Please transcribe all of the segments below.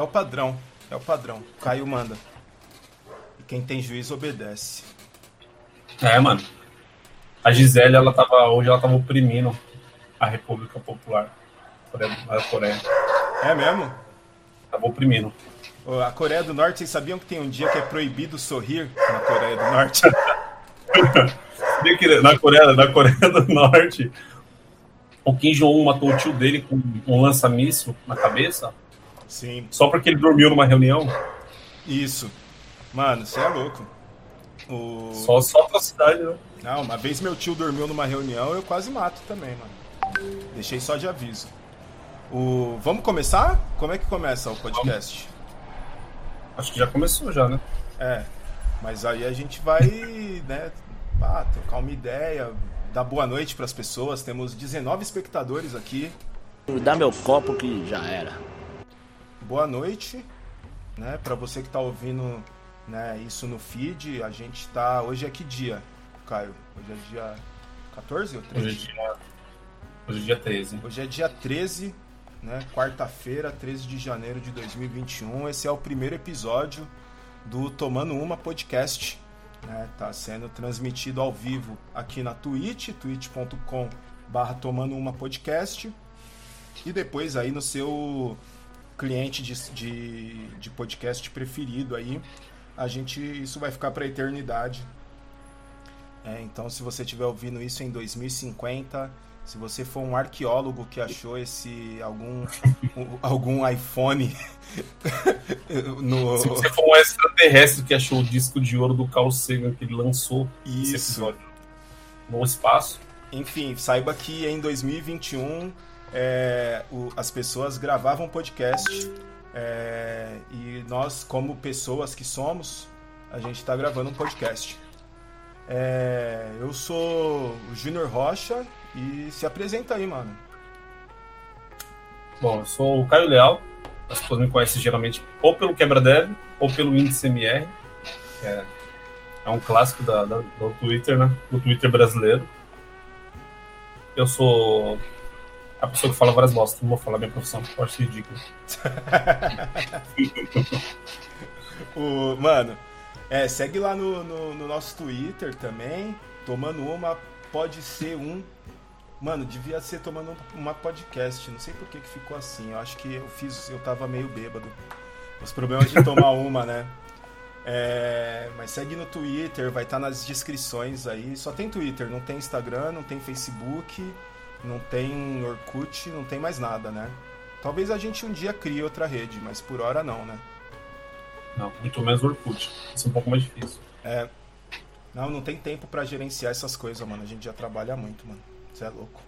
É o padrão. É o padrão. Caio manda. E quem tem juízo obedece. É, mano. A Gisele, ela tava, hoje ela tava oprimindo a República Popular da Coreia. É mesmo? Tava oprimindo. A Coreia do Norte, vocês sabiam que tem um dia que é proibido sorrir na Coreia do Norte? na Coreia, na Coreia do Norte, o Kim Jong-un matou o tio dele com um lança-míssil na cabeça? Sim. Só porque ele dormiu numa reunião? Isso. Mano, você é louco. O... Só, só atrocidade, né? Não, uma vez meu tio dormiu numa reunião, eu quase mato também, mano. Deixei só de aviso. O... Vamos começar? Como é que começa o podcast? Acho que já começou já, né? É. Mas aí a gente vai, né, ah, trocar uma ideia, dar boa noite para as pessoas. Temos 19 espectadores aqui. Dá meu copo que já era. Boa noite, né, para você que está ouvindo, né, isso no feed. A gente tá, hoje é que dia, Caio? Hoje é dia 14 ou 13? Hoje é dia, hoje é dia 13. Hoje é dia 13, né, quarta-feira, 13 de janeiro de 2021. Esse é o primeiro episódio do Tomando Uma Podcast. Né? Tá sendo transmitido ao vivo aqui na Twitch, twitch.com barra Tomando Uma Podcast. E depois aí no seu cliente de, de, de podcast preferido aí. A gente, isso vai ficar para a eternidade. É, então, se você estiver ouvindo isso em 2050 se você for um arqueólogo que achou esse algum algum iPhone no... Se você for um extraterrestre que achou o disco de ouro do Carl Sagan que ele lançou Isso. no espaço. Enfim, saiba que em 2021 é, o, as pessoas gravavam podcast é, e nós, como pessoas que somos, a gente está gravando um podcast. É, eu sou o Júnior Rocha e se apresenta aí, mano. Bom, eu sou o Caio Leal. As pessoas me conhecem geralmente ou pelo Quebra-Dev ou pelo Índice MR. É, é um clássico da, da, do Twitter, né? Do Twitter brasileiro. Eu sou a pessoa que fala várias bostas. Não vou falar minha profissão, porque eu acho ridículo. o, mano, é, segue lá no, no, no nosso Twitter também. Tomando uma, pode ser um Mano, devia ser tomando uma podcast. Não sei por que, que ficou assim. Eu acho que eu fiz. Eu tava meio bêbado. Os problemas de tomar uma, né? É, mas segue no Twitter, vai estar tá nas descrições aí. Só tem Twitter, não tem Instagram, não tem Facebook, não tem Orkut, não tem mais nada, né? Talvez a gente um dia crie outra rede, mas por hora não, né? Não, muito menos Orkut. Isso é um pouco mais difícil. É. Não, não tem tempo para gerenciar essas coisas, mano. A gente já trabalha muito, mano. Você é louco.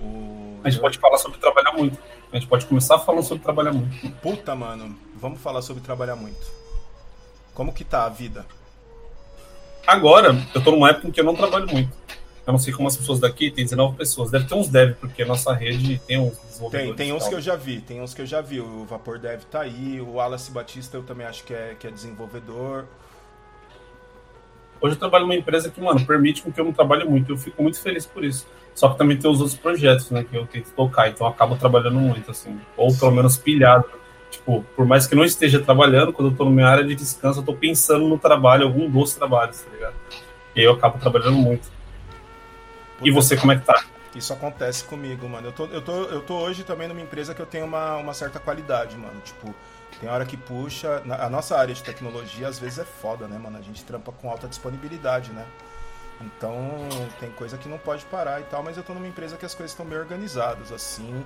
O... A gente pode falar sobre trabalhar muito. A gente pode começar falando sobre trabalhar muito. Puta, mano. Vamos falar sobre trabalhar muito. Como que tá a vida? Agora, eu tô numa época em que eu não trabalho muito. Eu não sei como as pessoas daqui, tem 19 pessoas. Deve ter uns dev, porque a nossa rede tem uns Tem, tem uns que eu já vi, tem uns que eu já vi. O Vapor Dev tá aí, o Wallace Batista eu também acho que é, que é desenvolvedor. Hoje eu trabalho numa empresa que, mano, permite que eu não trabalhe muito. Eu fico muito feliz por isso. Só que também tem os outros projetos, né, que eu tento tocar. Então eu acabo trabalhando muito, assim. Ou pelo menos pilhado. Tipo, por mais que não esteja trabalhando, quando eu tô na minha área de descanso, eu tô pensando no trabalho, algum dos trabalhos, tá ligado? E aí eu acabo trabalhando muito. Puta e você, como é que tá? Isso acontece comigo, mano. Eu tô, eu tô, eu tô hoje também numa empresa que eu tenho uma, uma certa qualidade, mano. Tipo, tem hora que puxa. A nossa área de tecnologia às vezes é foda, né, mano? A gente trampa com alta disponibilidade, né? Então tem coisa que não pode parar e tal, mas eu tô numa empresa que as coisas estão bem organizadas, assim.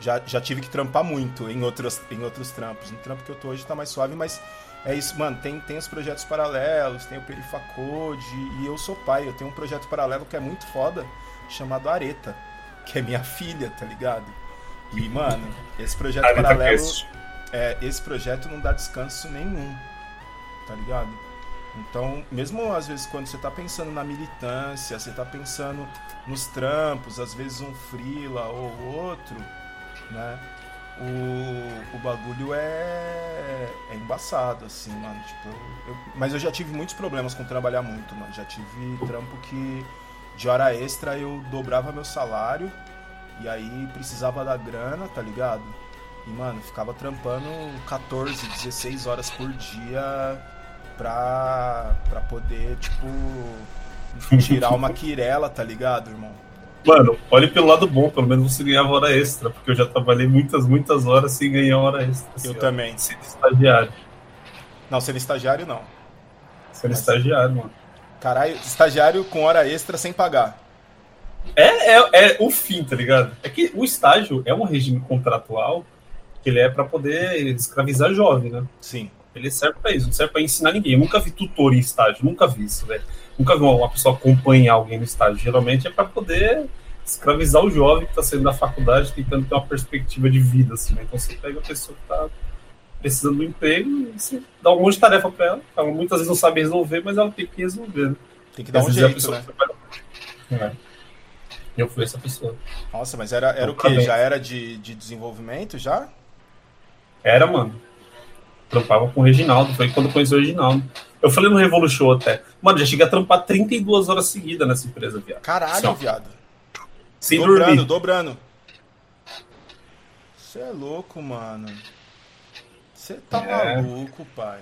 Já, já tive que trampar muito em outros, em outros trampos. No trampo que eu tô hoje tá mais suave, mas é isso, mano. Tem, tem os projetos paralelos, tem o Perifacode e eu sou pai. Eu tenho um projeto paralelo que é muito foda, chamado Areta, que é minha filha, tá ligado? E, mano, esse projeto Areta paralelo. É, esse projeto não dá descanso nenhum, tá ligado? Então, mesmo às vezes quando você tá pensando na militância, você tá pensando nos trampos, às vezes um frila ou outro, né? O, o bagulho é, é embaçado, assim, mano. Tipo, eu, mas eu já tive muitos problemas com trabalhar muito, mano. Já tive trampo que de hora extra eu dobrava meu salário e aí precisava da grana, tá ligado? E, mano, ficava trampando 14, 16 horas por dia pra, pra poder, tipo, tirar uma quirela, tá ligado, irmão? Mano, olhe pelo lado bom, pelo menos você ganhava hora extra, porque eu já trabalhei muitas, muitas horas sem ganhar hora extra. Eu assim, também. Sendo estagiário. Não, sendo estagiário não. Sendo Mas... estagiário, mano. Caralho, estagiário com hora extra sem pagar. É, é, é o fim, tá ligado? É que o estágio é um regime contratual que ele é para poder escravizar jovem, né? Sim. Ele serve para isso, não serve para ensinar ninguém. Eu nunca vi tutor em estágio, nunca vi isso, velho. Nunca vi uma pessoa acompanhar alguém no estágio. Geralmente é para poder escravizar o jovem que está saindo da faculdade, tentando ter uma perspectiva de vida, assim, né? Então você pega a pessoa que está precisando do emprego e você dá um monte de tarefa para ela. Ela muitas vezes não sabe resolver, mas ela tem que resolver, né? Tem que dar um jeito, né? É. Eu fui essa pessoa. Nossa, mas era, era o quê? Já era de, de desenvolvimento já? Era, mano. Trampava com o Reginaldo, foi quando eu conheci o Reginaldo. Eu falei no Revolution até. Mano, já cheguei a trampar 32 horas seguidas nessa empresa, viado. Caralho, viado. Sem dobrando, dormir. dobrando. Você é louco, mano. Você tá é. maluco, pai.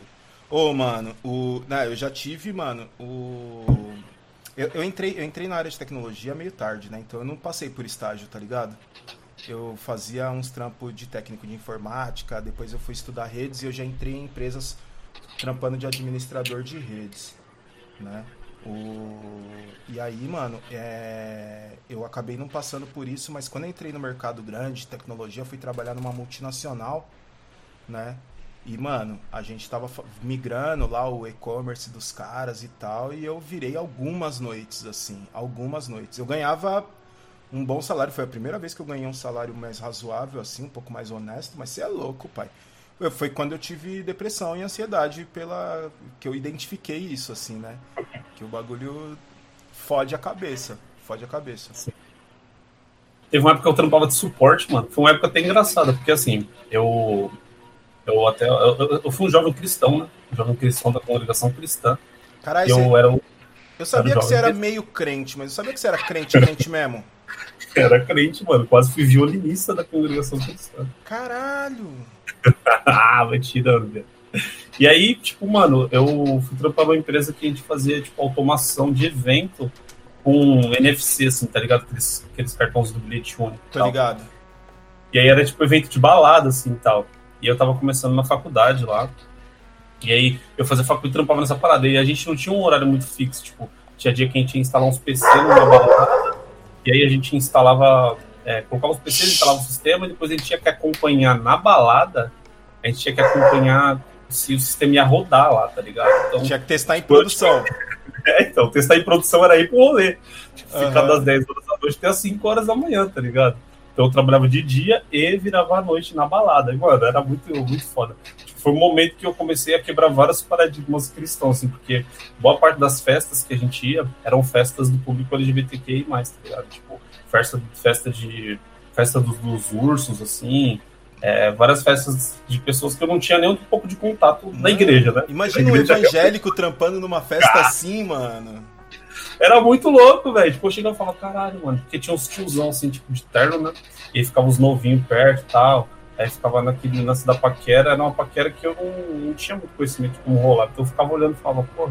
Ô, mano, o. Não, eu já tive, mano, o. Eu, eu, entrei, eu entrei na área de tecnologia meio tarde, né? Então eu não passei por estágio, tá ligado? eu fazia uns trampos de técnico de informática, depois eu fui estudar redes e eu já entrei em empresas trampando de administrador de redes, né? O... E aí, mano, é... eu acabei não passando por isso, mas quando entrei no mercado grande de tecnologia, fui trabalhar numa multinacional, né? E, mano, a gente tava migrando lá o e-commerce dos caras e tal, e eu virei algumas noites, assim, algumas noites. Eu ganhava um bom salário. Foi a primeira vez que eu ganhei um salário mais razoável, assim, um pouco mais honesto, mas você é louco, pai. Foi quando eu tive depressão e ansiedade pela. que eu identifiquei isso, assim, né? Que o bagulho fode a cabeça. Fode a cabeça. Sim. Teve uma época que eu trampava de suporte, mano. Foi uma época até engraçada, porque assim, eu. Eu até. Eu, eu fui um jovem cristão, né? Um jovem cristão da congregação cristã. Caralho, eu você... era o. Eu sabia que você era meio crente, mas eu sabia que você era crente, crente mesmo. Era crente, mano. Quase fui violinista da congregação cristã. Caralho! Ah, vai tirando, velho. E aí, tipo, mano, eu fui trampar numa empresa que a gente fazia, tipo, automação de evento com NFC, assim, tá ligado? Aqueles, aqueles cartões do bilhete único. Tô ligado. E aí era, tipo, evento de balada, assim, e tal. E eu tava começando na faculdade lá. E aí eu fazia faculdade e trampava nessa parada. E a gente não tinha um horário muito fixo, tipo, tinha dia que a gente ia instalar uns PC numa balada e aí a gente instalava, é, colocava os PCs, instalava o sistema, e depois a gente tinha que acompanhar na balada, a gente tinha que acompanhar se o sistema ia rodar lá, tá ligado? Então, tinha que testar em produção. É, então, testar em produção era ir pro rolê. Tipo, uhum. Ficar das 10 horas da noite até as 5 horas da manhã, tá ligado? Então eu trabalhava de dia e virava à noite na balada. E, mano, era muito, muito foda. Tipo, foi um momento que eu comecei a quebrar vários paradigmas cristãos, assim, porque boa parte das festas que a gente ia eram festas do público LGBTQI+, tá ligado? Tipo, festa, festa de... festa dos, dos ursos, assim, é, várias festas de pessoas que eu não tinha nem um pouco de contato na igreja, né? Imagina um evangélico trampando numa festa ah. assim, mano. Era muito louco, velho. Tipo, eu chegava e falava, caralho, mano, porque tinha uns tiozão assim, tipo, de terno, né? E aí ficavam os novinhos perto e tal. Aí ficava naquele lance da paquera, era uma paquera que eu não, não tinha muito conhecimento de como rolar. Então eu ficava olhando e falava, pô.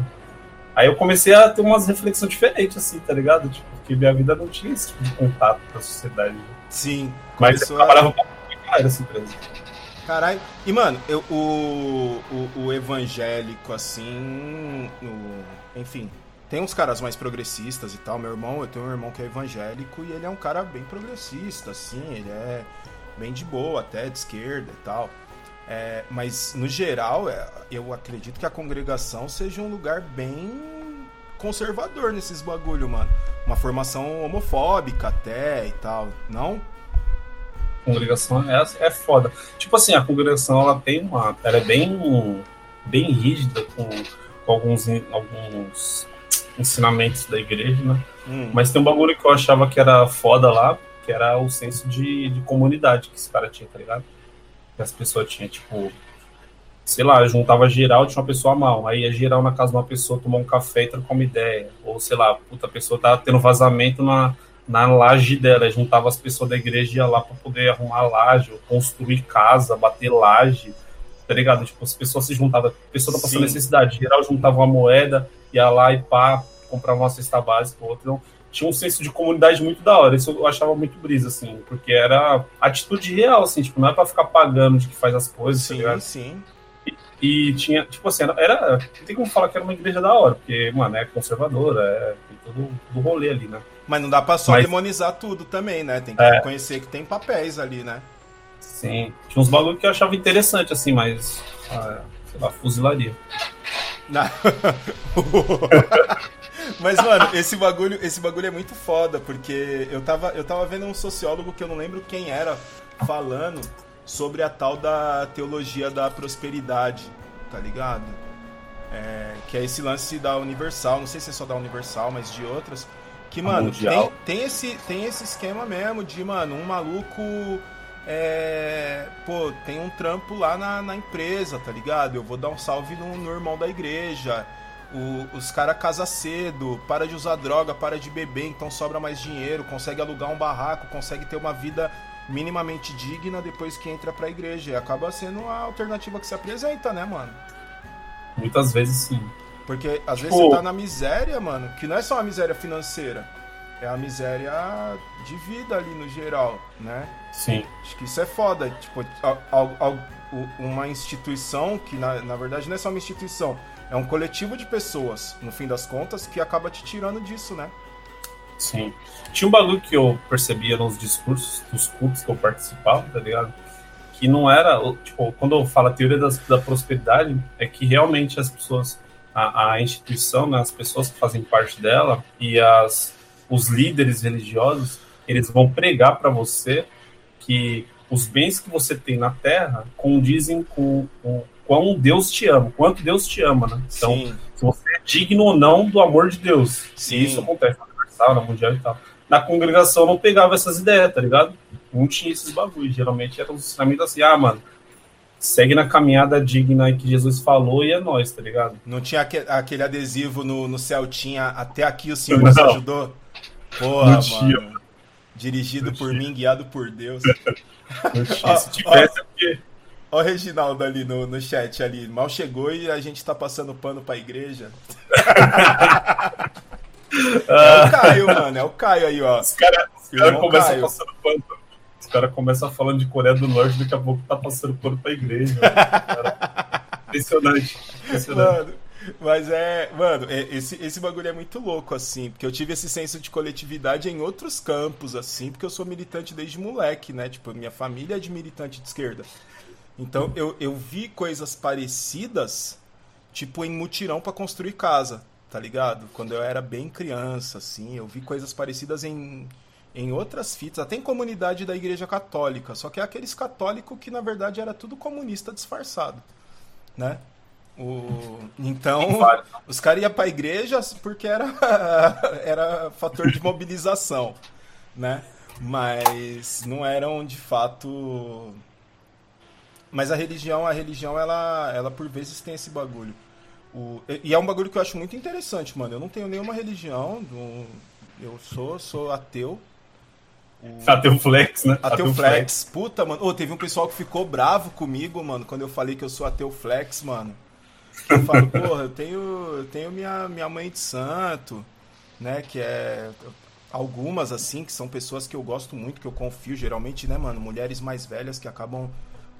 Aí eu comecei a ter umas reflexões diferentes, assim, tá ligado? Tipo, porque minha vida não tinha esse tipo de contato com a sociedade. Sim. Mas eu trabalhava com essa empresa. Caralho. E, mano, eu, o, o, o evangélico, assim. O, enfim, tem uns caras mais progressistas e tal. Meu irmão, eu tenho um irmão que é evangélico e ele é um cara bem progressista, assim. Ele é bem de boa, até de esquerda e tal. É, mas, no geral, é, eu acredito que a congregação seja um lugar bem conservador nesses bagulho, mano. Uma formação homofóbica até e tal, não? congregação é, é foda. Tipo assim, a congregação ela tem uma. Ela é bem, bem rígida com, com alguns, alguns ensinamentos da igreja, né? Hum. Mas tem um bagulho que eu achava que era foda lá, que era o senso de, de comunidade que esse cara tinha, tá ligado? Que as pessoas tinham, tipo, sei lá, juntava geral, tinha uma pessoa mal. Aí ia geral na casa de uma pessoa, tomar um café e trocar uma ideia. Ou, sei lá, puta, a pessoa tá tendo vazamento na, na laje dela, juntava as pessoas da igreja e ia lá para poder arrumar laje, construir casa, bater laje, tá ligado? Tipo, as pessoas se juntavam, a pessoa tá passando Sim. necessidade, geral juntava uma moeda, ia lá e pá, comprava uma cesta básica, outra. Então, tinha um senso de comunidade muito da hora. Isso eu achava muito brisa, assim, porque era atitude real, assim, tipo, não é pra ficar pagando de que faz as coisas, tá sim, tá Sim, e, e tinha, tipo assim, era. Não tem como falar que era uma igreja da hora, porque, mano, é conservadora, é tem todo o rolê ali, né? Mas não dá pra só Mas, demonizar tudo também, né? Tem que é, reconhecer que tem papéis ali, né? Sim. Tinha uns bagulho que eu achava interessante, assim, mas. Ah, sei lá, fuzilaria. Mas, mano, esse bagulho, esse bagulho é muito foda, porque eu tava, eu tava vendo um sociólogo que eu não lembro quem era falando sobre a tal da teologia da prosperidade, tá ligado? É, que é esse lance da Universal, não sei se é só da Universal, mas de outras. Que, mano, tem, tem, esse, tem esse esquema mesmo de, mano, um maluco. É, pô, tem um trampo lá na, na empresa, tá ligado? Eu vou dar um salve no, no irmão da igreja. O, os caras casa cedo, para de usar droga, para de beber, então sobra mais dinheiro, consegue alugar um barraco, consegue ter uma vida minimamente digna depois que entra pra igreja. E acaba sendo a alternativa que se apresenta, né, mano? Muitas vezes sim. Porque às vezes você tá na miséria, mano, que não é só uma miséria financeira, é a miséria de vida ali no geral, né? Sim. Acho que isso é foda. Tipo, uma instituição que na, na verdade não é só uma instituição, é um coletivo de pessoas, no fim das contas, que acaba te tirando disso, né? Sim. Tinha um bagulho que eu percebia nos discursos dos cultos que eu participava, tá ligado? Que não era, tipo, quando eu falo a teoria da, da prosperidade, é que realmente as pessoas, a, a instituição, né, as pessoas que fazem parte dela e as, os líderes religiosos, eles vão pregar para você que os bens que você tem na terra condizem com, com quão Deus te ama, quanto Deus te ama, né? Então, Sim. se você é digno ou não do amor de Deus. Sim. isso acontece na Universal, na Mundial e tal. Na congregação não pegava essas ideias, tá ligado? Não tinha esses bagulhos. Geralmente era um ensinamento assim, ah, mano, segue na caminhada digna que Jesus falou e é nós, tá ligado? Não tinha aquele adesivo no, no tinha até aqui o Senhor nos ajudou? Porra, não tinha. mano. Dirigido não por tinha. mim, guiado por Deus. Se tivesse, é porque Ó o Reginaldo ali no, no chat ali. Mal chegou e a gente tá passando pano pra igreja. é o Caio, mano. É o Caio aí, ó. Os caras cara começam passando pano. Os caras começam falando de Coreia do Norte, daqui a pouco tá passando pano pra igreja. impressionante. impressionante. Mano, mas é, mano, é, esse, esse bagulho é muito louco, assim, porque eu tive esse senso de coletividade em outros campos, assim, porque eu sou militante desde moleque, né? Tipo, minha família é de militante de esquerda. Então eu, eu vi coisas parecidas, tipo em mutirão para construir casa, tá ligado? Quando eu era bem criança, assim, eu vi coisas parecidas em, em outras fitas, até em comunidade da Igreja Católica, só que é aqueles católicos que na verdade era tudo comunista disfarçado, né? O... Então, os caras iam pra igreja porque era, era fator de mobilização, né? Mas não eram de fato mas a religião, a religião, ela, ela por vezes tem esse bagulho. O, e é um bagulho que eu acho muito interessante, mano. Eu não tenho nenhuma religião. eu sou, sou ateu. O... Ateu flex, né? Ateu, ateu flex. flex. Puta, mano. Oh, teve um pessoal que ficou bravo comigo, mano, quando eu falei que eu sou ateu flex, mano. Eu falo, porra, eu tenho, eu tenho minha, minha mãe de santo, né? Que é. Algumas, assim, que são pessoas que eu gosto muito, que eu confio, geralmente, né, mano? Mulheres mais velhas que acabam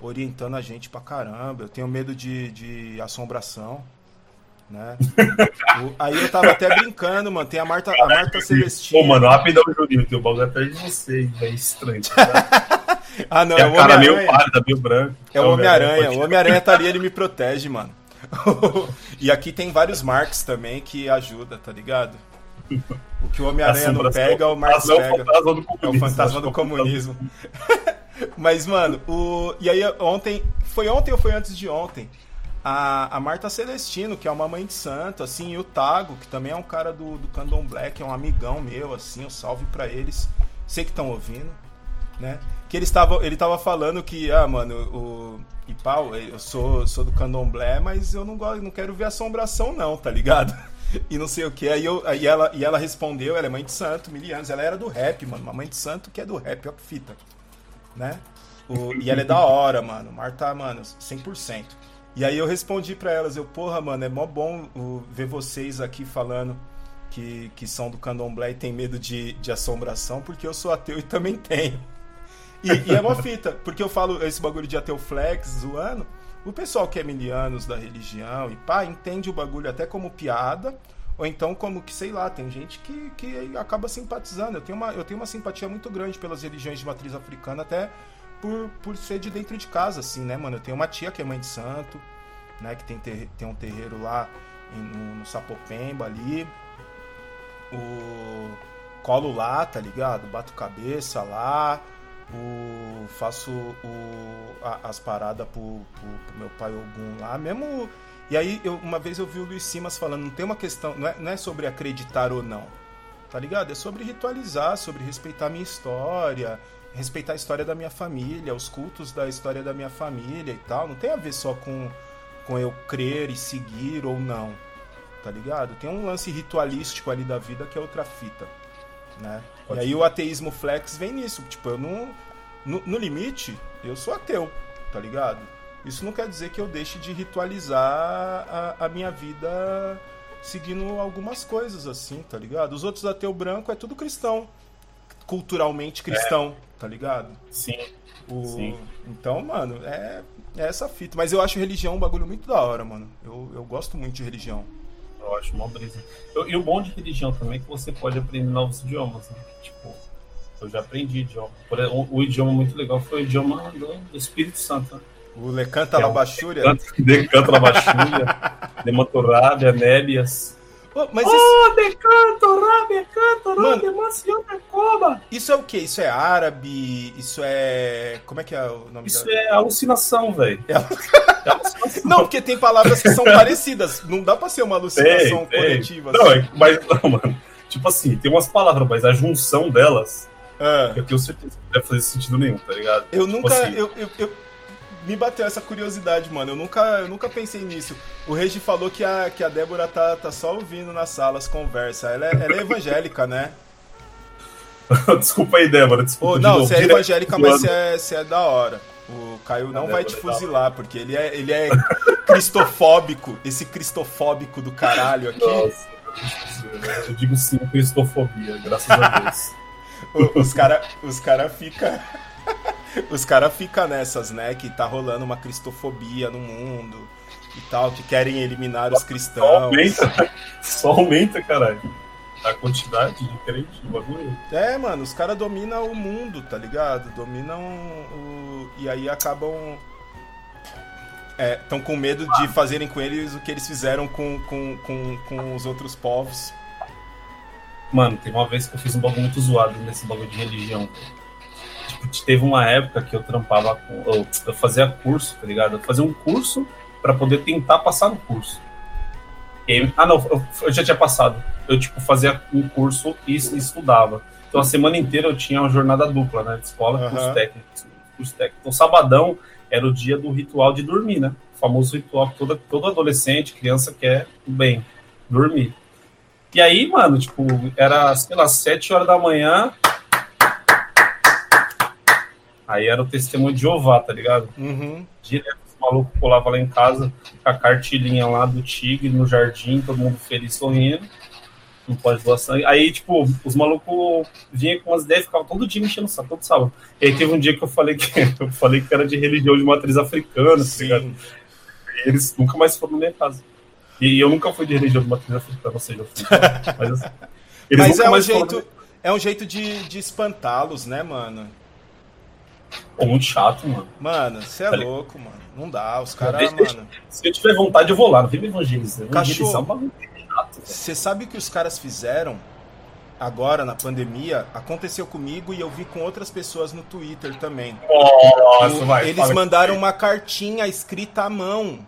orientando a gente pra caramba. Eu tenho medo de, de assombração. Né? o, aí eu tava até brincando, mano. Tem a Marta, a Marta Celestina. Pô, mano, rapidão, Juninho. Tem o bagulho atrás de você, é estranho. Tá? ah, não, é o cara meio pálido, meio branco. É o Homem-Aranha. O Homem-Aranha tá ali, ele me protege, mano. e aqui tem vários Marks também que ajuda, tá ligado? O que o Homem-Aranha não pega, o Marx pega. É o fantasma do comunismo. Mas, mano, o. E aí ontem. Foi ontem ou foi antes de ontem? A, a Marta Celestino, que é uma mãe de santo, assim, e o Tago, que também é um cara do, do Candom Black, é um amigão meu, assim, um salve para eles. Sei que estão ouvindo, né? Que ele estava, ele tava falando que, ah, mano, o. E pau, eu sou, sou do candomblé, mas eu não gosto, não quero ver assombração, não, tá ligado? E não sei o que. Aí, eu, aí ela, e ela respondeu, ela é mãe de santo, mil anos. Ela era do rap, mano. Uma mãe de santo que é do rap, ó que fita. Né? O, e ela é da hora, mano. Marta, mano, 100%. E aí eu respondi para elas, eu, porra, mano, é mó bom o, ver vocês aqui falando que, que são do candomblé e tem medo de, de assombração, porque eu sou ateu e também tenho. E, e é uma fita, porque eu falo esse bagulho de ateu flex zoando, o pessoal que é milianos da religião e pá, entende o bagulho até como piada, ou então como que, sei lá, tem gente que, que acaba simpatizando. Eu tenho, uma, eu tenho uma simpatia muito grande pelas religiões de matriz africana, até por, por ser de dentro de casa, assim, né, mano? Eu tenho uma tia que é mãe de santo, né, que tem, ter, tem um terreiro lá em, no, no Sapopemba ali. O colo lá, tá ligado? Bato cabeça lá. O, faço o, a, as paradas pro, pro, pro, meu pai Ogum lá. Mesmo. E aí, eu, uma vez eu vi o Luiz Simas falando, não tem uma questão, não é, não é sobre acreditar ou não. Tá ligado? É sobre ritualizar, sobre respeitar a minha história, respeitar a história da minha família, os cultos da história da minha família e tal. Não tem a ver só com, com eu crer e seguir ou não, tá ligado? Tem um lance ritualístico ali da vida que é outra fita, né? Pode e aí ser. o ateísmo flex vem nisso, tipo, eu não... No, no limite, eu sou ateu, tá ligado? Isso não quer dizer que eu deixe de ritualizar a, a minha vida seguindo algumas coisas assim, tá ligado? Os outros ateu branco é tudo cristão, culturalmente cristão, é. tá ligado? Sim. O... Sim. Então, mano, é, é essa fita. Mas eu acho religião um bagulho muito da hora, mano. Eu, eu gosto muito de religião. Eu acho uma brisa. Eu, e o bom de religião também é que você pode aprender novos idiomas, né? Tipo, eu já aprendi idioma. O, o idioma muito legal foi o idioma do, do Espírito Santo. Né? O Lecanta é Labachúria? Decanta Labachúria, Dematorrábia, Nélias. Oh, mas oh, isso... decanto, rabia, canto, emociona, coma. Isso é o que? Isso é árabe? Isso é. Como é que é o nome Isso da... é alucinação, velho. É... é alucinação. Não, porque tem palavras que são parecidas. Não dá pra ser uma alucinação coletiva. Tem. Não, assim. é, mas não, mano. Tipo assim, tem umas palavras, mas a junção delas. É. Eu tenho certeza que não deve fazer sentido nenhum, tá ligado? Eu tipo nunca. Assim, eu, eu, eu me bateu essa curiosidade, mano. Eu nunca, eu nunca pensei nisso. O Regi falou que a, que a Débora tá, tá só ouvindo nas salas conversa. Ela é, ela é evangélica, né? desculpa aí, Débora. Desculpa oh, não, você é evangélica, mas você é, você é da hora. O Caio não vai te fuzilar, porque ele é, ele é cristofóbico. Esse cristofóbico do caralho aqui. Nossa, eu digo sim, cristofobia, graças a Deus. os caras os cara ficam os caras ficam nessas, né? Que tá rolando uma cristofobia no mundo e tal, que querem eliminar os cristãos. Só aumenta, só aumenta, caralho. A quantidade de crente no bagulho. É, mano, os caras dominam o mundo, tá ligado? Dominam o. E aí acabam. Estão é, com medo de fazerem com eles o que eles fizeram com, com, com, com os outros povos. Mano, tem uma vez que eu fiz um bagulho muito zoado nesse bagulho de religião. Teve uma época que eu trampava com. Eu, eu fazia curso, tá ligado? Eu fazia um curso para poder tentar passar no curso. Ah, não, eu, eu, já tinha passado. Eu, tipo, fazia um curso e, e, estudava. Então, a semana inteira eu tinha uma jornada dupla, né? De escola, uhum. curso técnico, curso técnico. Então, sabadão era o dia do ritual de dormir, né? O famoso ritual que todo, todo adolescente, criança quer bem, dormir. E aí, mano, tipo, era, sei lá, sete horas da manhã, Aí era o testemunho de Jeová, tá ligado? Uhum. Direto, os malucos colavam lá em casa com a cartilhinha lá do tigre no jardim, todo mundo feliz, sorrindo. Não pode doar sangue. Aí, tipo, os malucos vinham com umas ideias e ficavam todo dia mexendo o saco, todo sábado. E aí teve um dia que eu falei que eu falei que era de religião de matriz africana, tá ligado? E eles nunca mais foram na minha casa. E eu nunca fui de religião de matriz africana, ou seja, eu fui. Mas, assim, Mas é um jeito, é um jeito de, de espantá-los, né, mano? Pô, muito chato, mano. Mano, você é tá louco, mano. Não dá, os caras, mano. Se eu tiver vontade, eu vou lá, não vem me evangelizar. Cachorro, você sabe o que os caras fizeram agora na pandemia? Aconteceu comigo e eu vi com outras pessoas no Twitter também. Nossa, o, vai, Eles mandaram uma cartinha escrita à mão.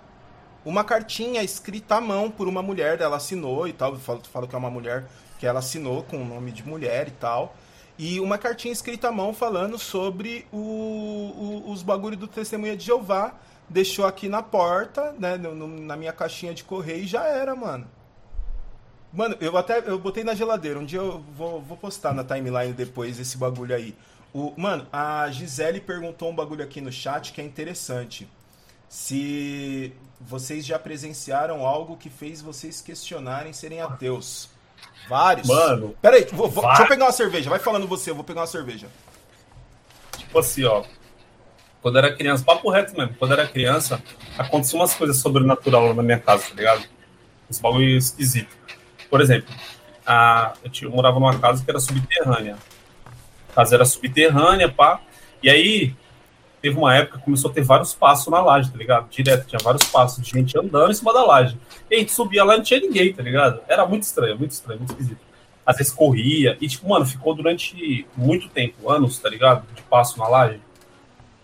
Uma cartinha escrita à mão por uma mulher, ela assinou e tal. Falo, falo que é uma mulher que ela assinou com o nome de mulher e tal. E uma cartinha escrita à mão falando sobre o, o, os bagulho do Testemunha de Jeová. Deixou aqui na porta, né, no, no, na minha caixinha de correio e já era, mano. Mano, eu até eu botei na geladeira. Um dia eu vou, vou postar na timeline depois esse bagulho aí. O, mano, a Gisele perguntou um bagulho aqui no chat que é interessante. Se vocês já presenciaram algo que fez vocês questionarem serem ateus. Vários. Mano. Pera aí, vou, vou, deixa eu pegar uma cerveja. Vai falando você, eu vou pegar uma cerveja. Tipo assim, ó. Quando era criança, papo reto mesmo. Quando era criança, aconteciam umas coisas sobrenatural na minha casa, tá ligado? Esse bagulho esquisito. Por exemplo, a, eu, tinha, eu morava numa casa que era subterrânea. A casa era subterrânea, pá. E aí, teve uma época que começou a ter vários passos na laje, tá ligado? Direto, tinha vários passos de gente andando em cima da laje. E a gente subia lá e não tinha ninguém, tá ligado? Era muito estranho, muito estranho, muito esquisito. Às vezes corria, e tipo, mano, ficou durante muito tempo, anos, tá ligado? De passo na laje.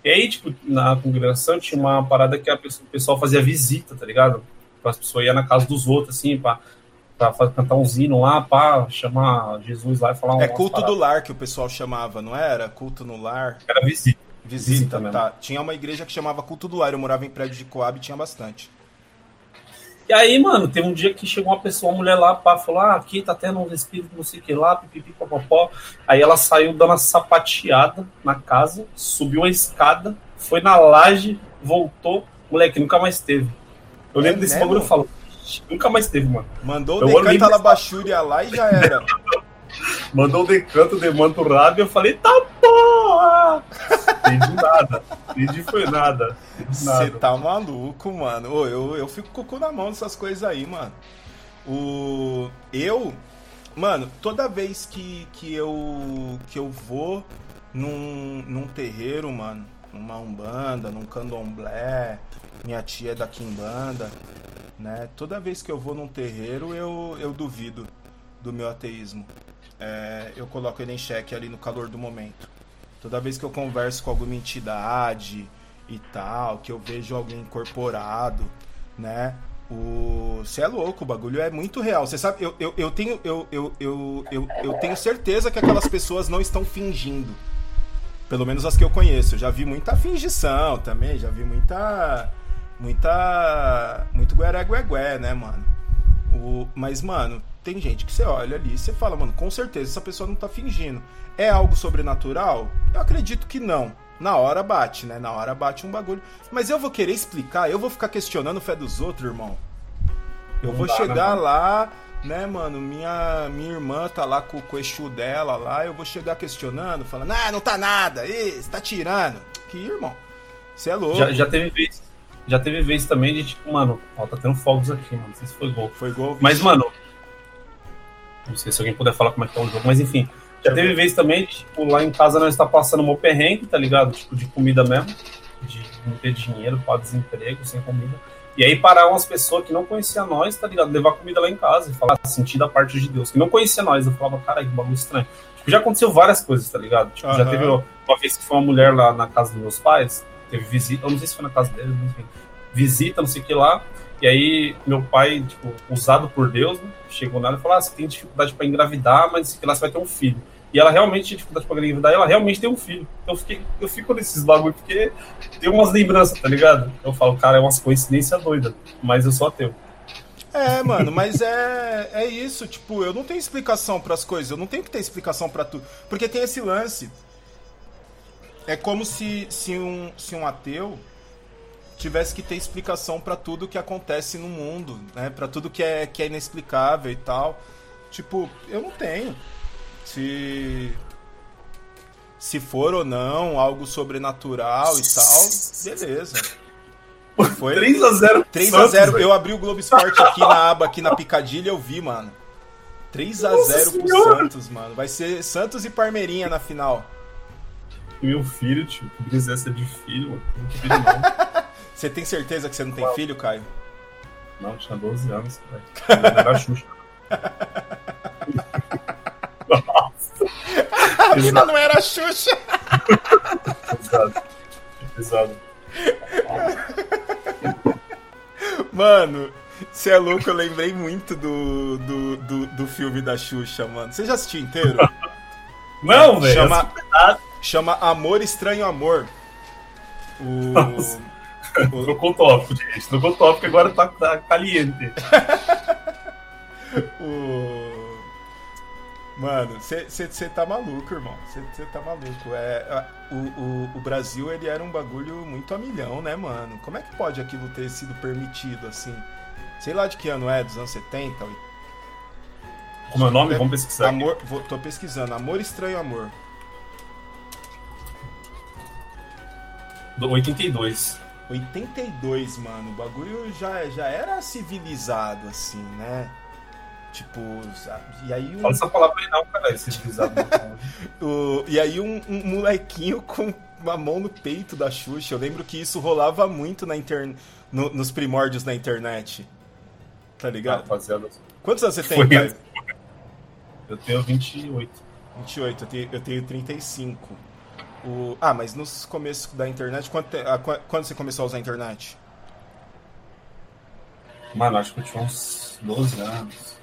E aí, tipo, na congregação tinha uma parada que a pessoa, o pessoal fazia visita, tá ligado? As pessoas iam na casa dos outros, assim, pra, pra, pra cantar um zino lá, pra chamar Jesus lá e falar um É culto do lar que o pessoal chamava, não era? Culto no lar. Era visita. Visita, Visita tá. Tinha uma igreja que chamava Culto do Lar. Eu morava em prédio de Coab e tinha bastante. E aí, mano, teve um dia que chegou uma pessoa, uma mulher lá, pá, falou: ah, aqui tá tendo um espírito, não sei o que lá, pipipi, popopó. Aí ela saiu dando uma sapateada na casa, subiu a escada, foi na laje, voltou. Moleque, nunca mais teve. Eu é lembro desse bagulho e falo: nunca mais teve, mano. Mandou o Decanta Labachúria lá e já era. Mandou o decanto, demanda o rádio, eu falei, tá porra! Entendi nada. Entendi foi nada. Você tá maluco, mano. Ô, eu, eu fico com o cu na mão dessas coisas aí, mano. O... Eu, mano, toda vez que, que, eu, que eu vou num, num terreiro, mano, numa umbanda, num candomblé, minha tia é da quimbanda, né? Toda vez que eu vou num terreiro, eu, eu duvido do meu ateísmo é, eu coloco ele em xeque ali no calor do momento. Toda vez que eu converso com alguma entidade e tal, que eu vejo alguém incorporado, né? O. Você é louco, o bagulho é muito real. Você sabe, eu, eu, eu, tenho, eu, eu, eu, eu, eu tenho certeza que aquelas pessoas não estão fingindo. Pelo menos as que eu conheço. Eu já vi muita fingição também, já vi muita. Muita. Muito gueré-gué-gué, né, mano? O, mas, mano, tem gente que você olha ali e você fala, mano, com certeza essa pessoa não tá fingindo. É algo sobrenatural? Eu acredito que não. Na hora bate, né? Na hora bate um bagulho. Mas eu vou querer explicar, eu vou ficar questionando o fé dos outros, irmão. Eu não vou dá, chegar lá, né, mano? Minha, minha irmã tá lá com, com o Exu dela lá, eu vou chegar questionando, falando, ah, não tá nada, Ih, você tá tirando. Que, irmão, você é louco. Já, já teve vez. Já teve vez também de tipo, mano, ó, tá tendo fogos aqui, mano. Não sei se foi gol. Foi gol. Mas, mano, não sei se alguém puder falar como é que tá o jogo, mas enfim. Já teve vez também, tipo, lá em casa nós está passando um perrengue, tá ligado? Tipo, de comida mesmo. De não ter dinheiro para desemprego, sem comida. E aí pararam umas pessoas que não conheciam nós, tá ligado? Levar comida lá em casa e falar, sentir da parte de Deus, que não conhecia nós. Eu falava, cara, que bagulho estranho. Tipo, já aconteceu várias coisas, tá ligado? Tipo, uhum. já teve uma vez que foi uma mulher lá na casa dos meus pais, teve visita, eu não sei se foi na casa deles, enfim. Visita, não sei o que lá. E aí, meu pai, tipo, usado por Deus, né, chegou nela e falou: ah, você tem dificuldade para engravidar, mas que lá você vai ter um filho. E ela realmente tinha dificuldade para engravidar ela realmente tem um filho. Então eu, fiquei, eu fico nesses bagulho porque tem umas lembranças, tá ligado? Eu falo, cara, é umas coincidências doidas, mas eu sou ateu. É, mano, mas é, é isso, tipo, eu não tenho explicação para as coisas, eu não tenho que ter explicação para tudo. Porque tem esse lance. É como se, se, um, se um ateu tivesse que ter explicação para tudo que acontece no mundo, né? Para tudo que é, que é inexplicável e tal. Tipo, eu não tenho. Se se for ou não algo sobrenatural e tal, beleza. Foi 3 a 0 3 a 0 Eu abri o Globo Esporte aqui na aba aqui na Picadilha, eu vi, mano. 3 a 0 pro Santos, mano. Vai ser Santos e Parmeirinha na final. Meu filho, tipo, essa de filho, mano. Não filho não. Você tem certeza que você não tem Uau. filho, Caio? Não, tinha 12 anos, velho. Era Xuxa. Nossa. A mina não era Xuxa. Pesado. Pesado. Mano, você é louco, eu lembrei muito do, do, do, do, filme da Xuxa, mano. Você já assistiu inteiro? Não, velho. Chama, chama Amor Estranho Amor. O... o... Trocou tópico, gente. Trocou tópico, agora tá, tá caliente. o... Mano, você tá maluco, irmão. Você tá maluco. É, o, o, o, Brasil, ele era um bagulho muito a milhão, né, mano? Como é que pode aquilo ter sido permitido, assim? Sei lá de que ano é, dos anos 70? Como é o nome? Vamos pesquisar. Amor, vou, tô pesquisando. Amor Estranho Amor. Do 82. 82, mano. O bagulho já, já era civilizado, assim, né? Tipo, e aí um... Fala essa palavra aí não, cara, civilizado. o, e aí um, um, molequinho com uma mão no peito da Xuxa. Eu lembro que isso rolava muito na inter... No, nos primórdios da internet. Tá ligado? Rapaziada. Quantos anos você tem, Caio? Eu tenho 28. 28, eu tenho, eu tenho 35. O... Ah, mas nos começos da internet, quando, te... ah, quando você começou a usar a internet? Mano, acho que eu tinha uns 12 anos.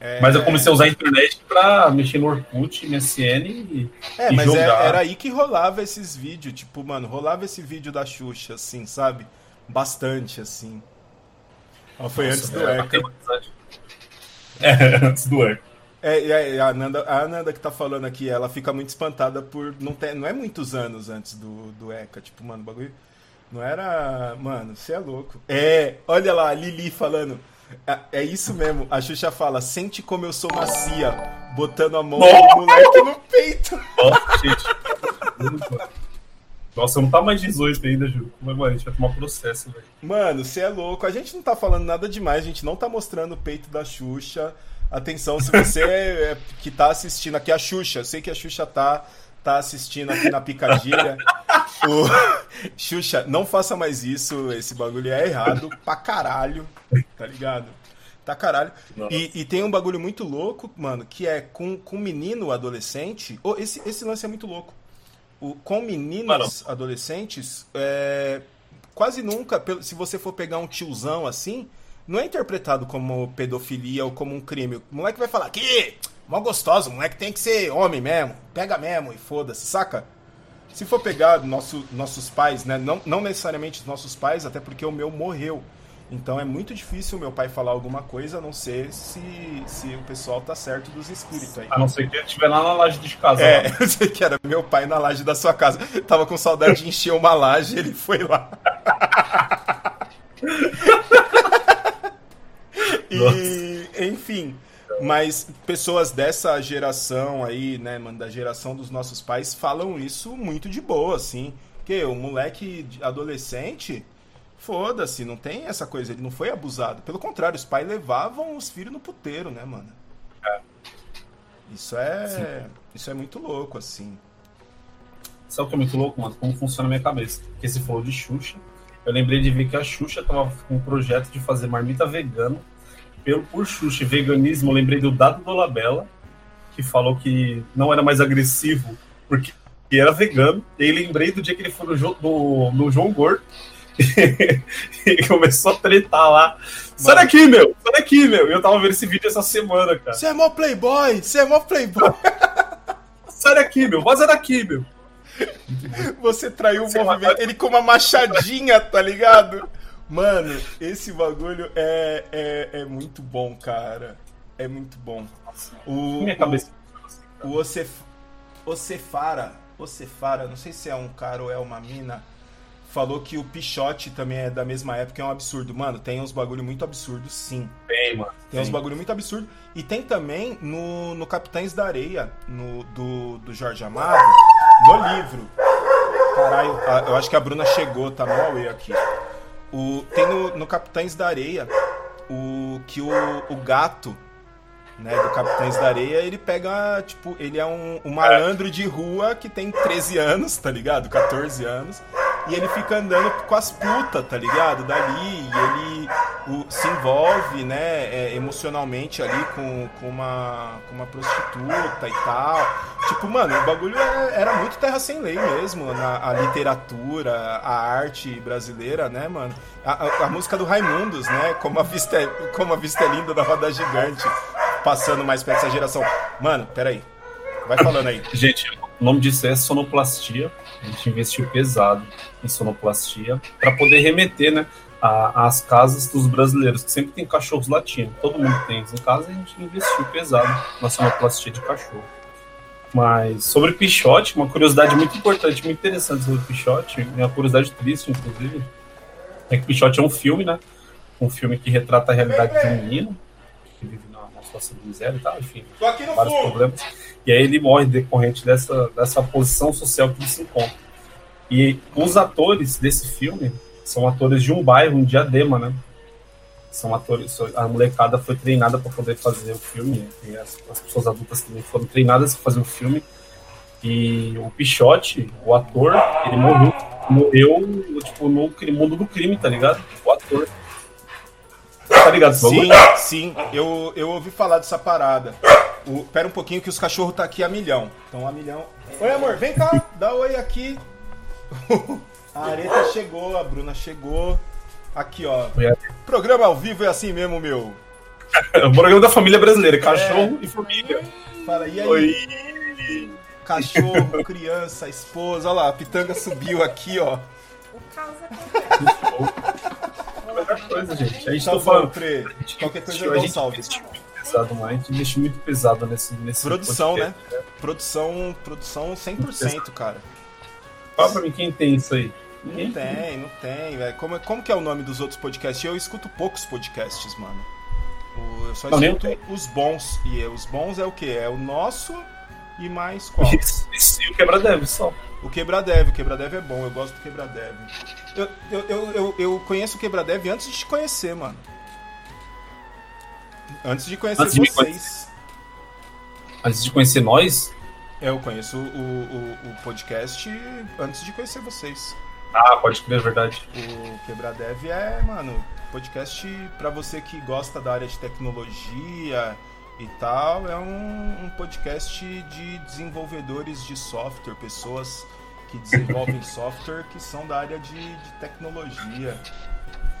É... Mas eu comecei a usar a internet pra mexer no Orkut, MSN e. É, e mas é, jogar. era aí que rolava esses vídeos. Tipo, mano, rolava esse vídeo da Xuxa, assim, sabe? Bastante, assim. foi Nossa, antes do é, Eca. É, antes do Eca. É, é, a, Ananda, a Ananda que tá falando aqui, ela fica muito espantada por não ter. Não é muitos anos antes do, do ECA. Tipo, mano, o bagulho. Não era. Mano, você é louco. É, olha lá, a Lili falando. É, é, isso mesmo, a Xuxa fala, sente como eu sou macia, botando a mão do moleque no peito. Nossa, gente. Nossa, não tá mais 18 ainda, Ju. Mas, mano, a gente vai tomar processo, velho. Mano, você é louco. A gente não tá falando nada demais, a gente não tá mostrando o peito da Xuxa. Atenção, se você é, que tá assistindo aqui a Xuxa, eu sei que a Xuxa tá, tá assistindo aqui na picadilha. O... Xuxa, não faça mais isso, esse bagulho é errado pra caralho, tá ligado? Tá caralho. E, e, tem um bagulho muito louco, mano, que é com, com menino adolescente. Oh, esse, esse lance é muito louco. O, com meninos mano. adolescentes, é, quase nunca, se você for pegar um tiozão assim, não é interpretado como pedofilia ou como um crime. O moleque vai falar que mó gostoso, o moleque tem que ser homem mesmo, pega mesmo e foda-se, saca? Se for pegar nosso, nossos pais, né? Não, não necessariamente os nossos pais, até porque o meu morreu. Então é muito difícil o meu pai falar alguma coisa, a não ser se, se o pessoal tá certo dos espíritos aí. A não ser que ele estiver lá na laje de casa. É, lá. eu sei que era meu pai na laje da sua casa. Tava com saudade de encher uma laje ele foi lá. E, enfim. Mas pessoas dessa geração aí, né, mano, da geração dos nossos pais, falam isso muito de boa, assim. Que o moleque adolescente, foda-se, não tem essa coisa, ele não foi abusado. Pelo contrário, os pais levavam os filhos no puteiro, né, mano? É. Isso é. Sim. Isso é muito louco, assim. Sabe o que é muito louco, mano? Como funciona a minha cabeça? Porque se falou de Xuxa, eu lembrei de ver que a Xuxa tava com um projeto de fazer marmita vegana pelo por Xuxa veganismo, eu lembrei do Dado Dolabella, que falou que não era mais agressivo porque era vegano. E aí lembrei do dia que ele foi no, no, no João Gordo e começou a tretar lá. Sai daqui, meu! Sai daqui, meu! E eu tava vendo esse vídeo essa semana, cara. Você é mó playboy! Você é mó playboy! Sai daqui, meu! Vaza daqui, meu! Você traiu o movimento. Ele com uma machadinha, tá ligado? Mano, esse bagulho é, é, é muito bom, cara. É muito bom. O, Minha cabeça. O, o Ocef, Ocefara, Ocefara, não sei se é um cara ou é uma mina, falou que o Pichote também é da mesma época, é um absurdo. Mano, tem uns bagulho muito absurdo, sim. Tem, mano. Tem uns bagulho muito absurdo. E tem também no, no Capitães da Areia, no, do, do Jorge Amado, no livro. Caralho, eu acho que a Bruna chegou, tá no Huawei aqui. O, tem no, no Capitães da Areia o que o, o gato né, do Capitães da Areia, ele pega, tipo, ele é um, um malandro de rua que tem 13 anos, tá ligado? 14 anos. E ele fica andando com as putas, tá ligado? Dali. E ele o, se envolve, né, é, emocionalmente ali com, com, uma, com uma prostituta e tal. Tipo, mano, o bagulho é, era muito terra sem lei mesmo. Na, a literatura, a arte brasileira, né, mano? A, a, a música do Raimundos, né? Como a vista é, como a vista é linda da roda gigante. Passando mais pra essa geração. Mano, peraí. Vai falando aí. Gente, o nome disso é sonoplastia. A gente investiu pesado em sonoplastia para poder remeter, né, às casas dos brasileiros, que sempre tem cachorros latindo. Todo mundo tem isso em casa e a gente investiu pesado na sonoplastia de cachorro. Mas sobre Pichote, uma curiosidade muito importante, muito interessante sobre Pichote, uma curiosidade triste, inclusive, é que Pichote é um filme, né? Um filme que retrata a realidade de um menino que vive na, na situação de miséria e tal, enfim, vários fundo. problemas. E aí ele morre decorrente dessa, dessa posição social que ele se encontra. E os atores desse filme são atores de um bairro, um diadema, né? São atores, a molecada foi treinada para poder fazer o filme, as, as, pessoas adultas também foram treinadas para fazer o filme. E o Pichote, o ator, ele morreu, morreu tipo, no mundo do crime, tá ligado? O ator. Tá ligado? Sim, sim, eu, eu ouvi falar dessa parada. O, pera um pouquinho que os cachorros tá aqui a milhão. Então a milhão. Oi, amor, vem cá, dá oi aqui. a Areta chegou, a Bruna chegou. Aqui, ó. Programa ao vivo é assim mesmo, meu. o programa da família brasileira, cachorro é. e família. Fala, e aí? Oi. Cachorro, criança, esposa, olha lá, a pitanga subiu aqui, ó. O caos é coisa, gente. A gente tá falando, Pre, qualquer coisa eu dou um salve. Pesado, mas a gente investiu muito pesado nesse, nesse Produção, podcast, né? né? Produção, produção 100%, cara. Fala pra mim quem tem isso aí. Não tem, não tem, velho. Como, como que é o nome dos outros podcasts? Eu escuto poucos podcasts, mano. O, eu só escuto os bons. E os bons é o quê? É o nosso e mais qual? Isso, e o Quebra Dev só. O Quebra Dev, o Quebra Dev é bom, eu gosto do Quebra Dev. Eu, eu, eu, eu, eu conheço o Quebra Dev antes de te conhecer, mano. Antes de conhecer antes vocês. De conhecer... Antes de conhecer nós? Eu conheço o, o, o podcast antes de conhecer vocês. Ah, pode crer, é verdade. O Quebradev é, mano, podcast para você que gosta da área de tecnologia e tal. É um, um podcast de desenvolvedores de software, pessoas que desenvolvem software que são da área de, de tecnologia.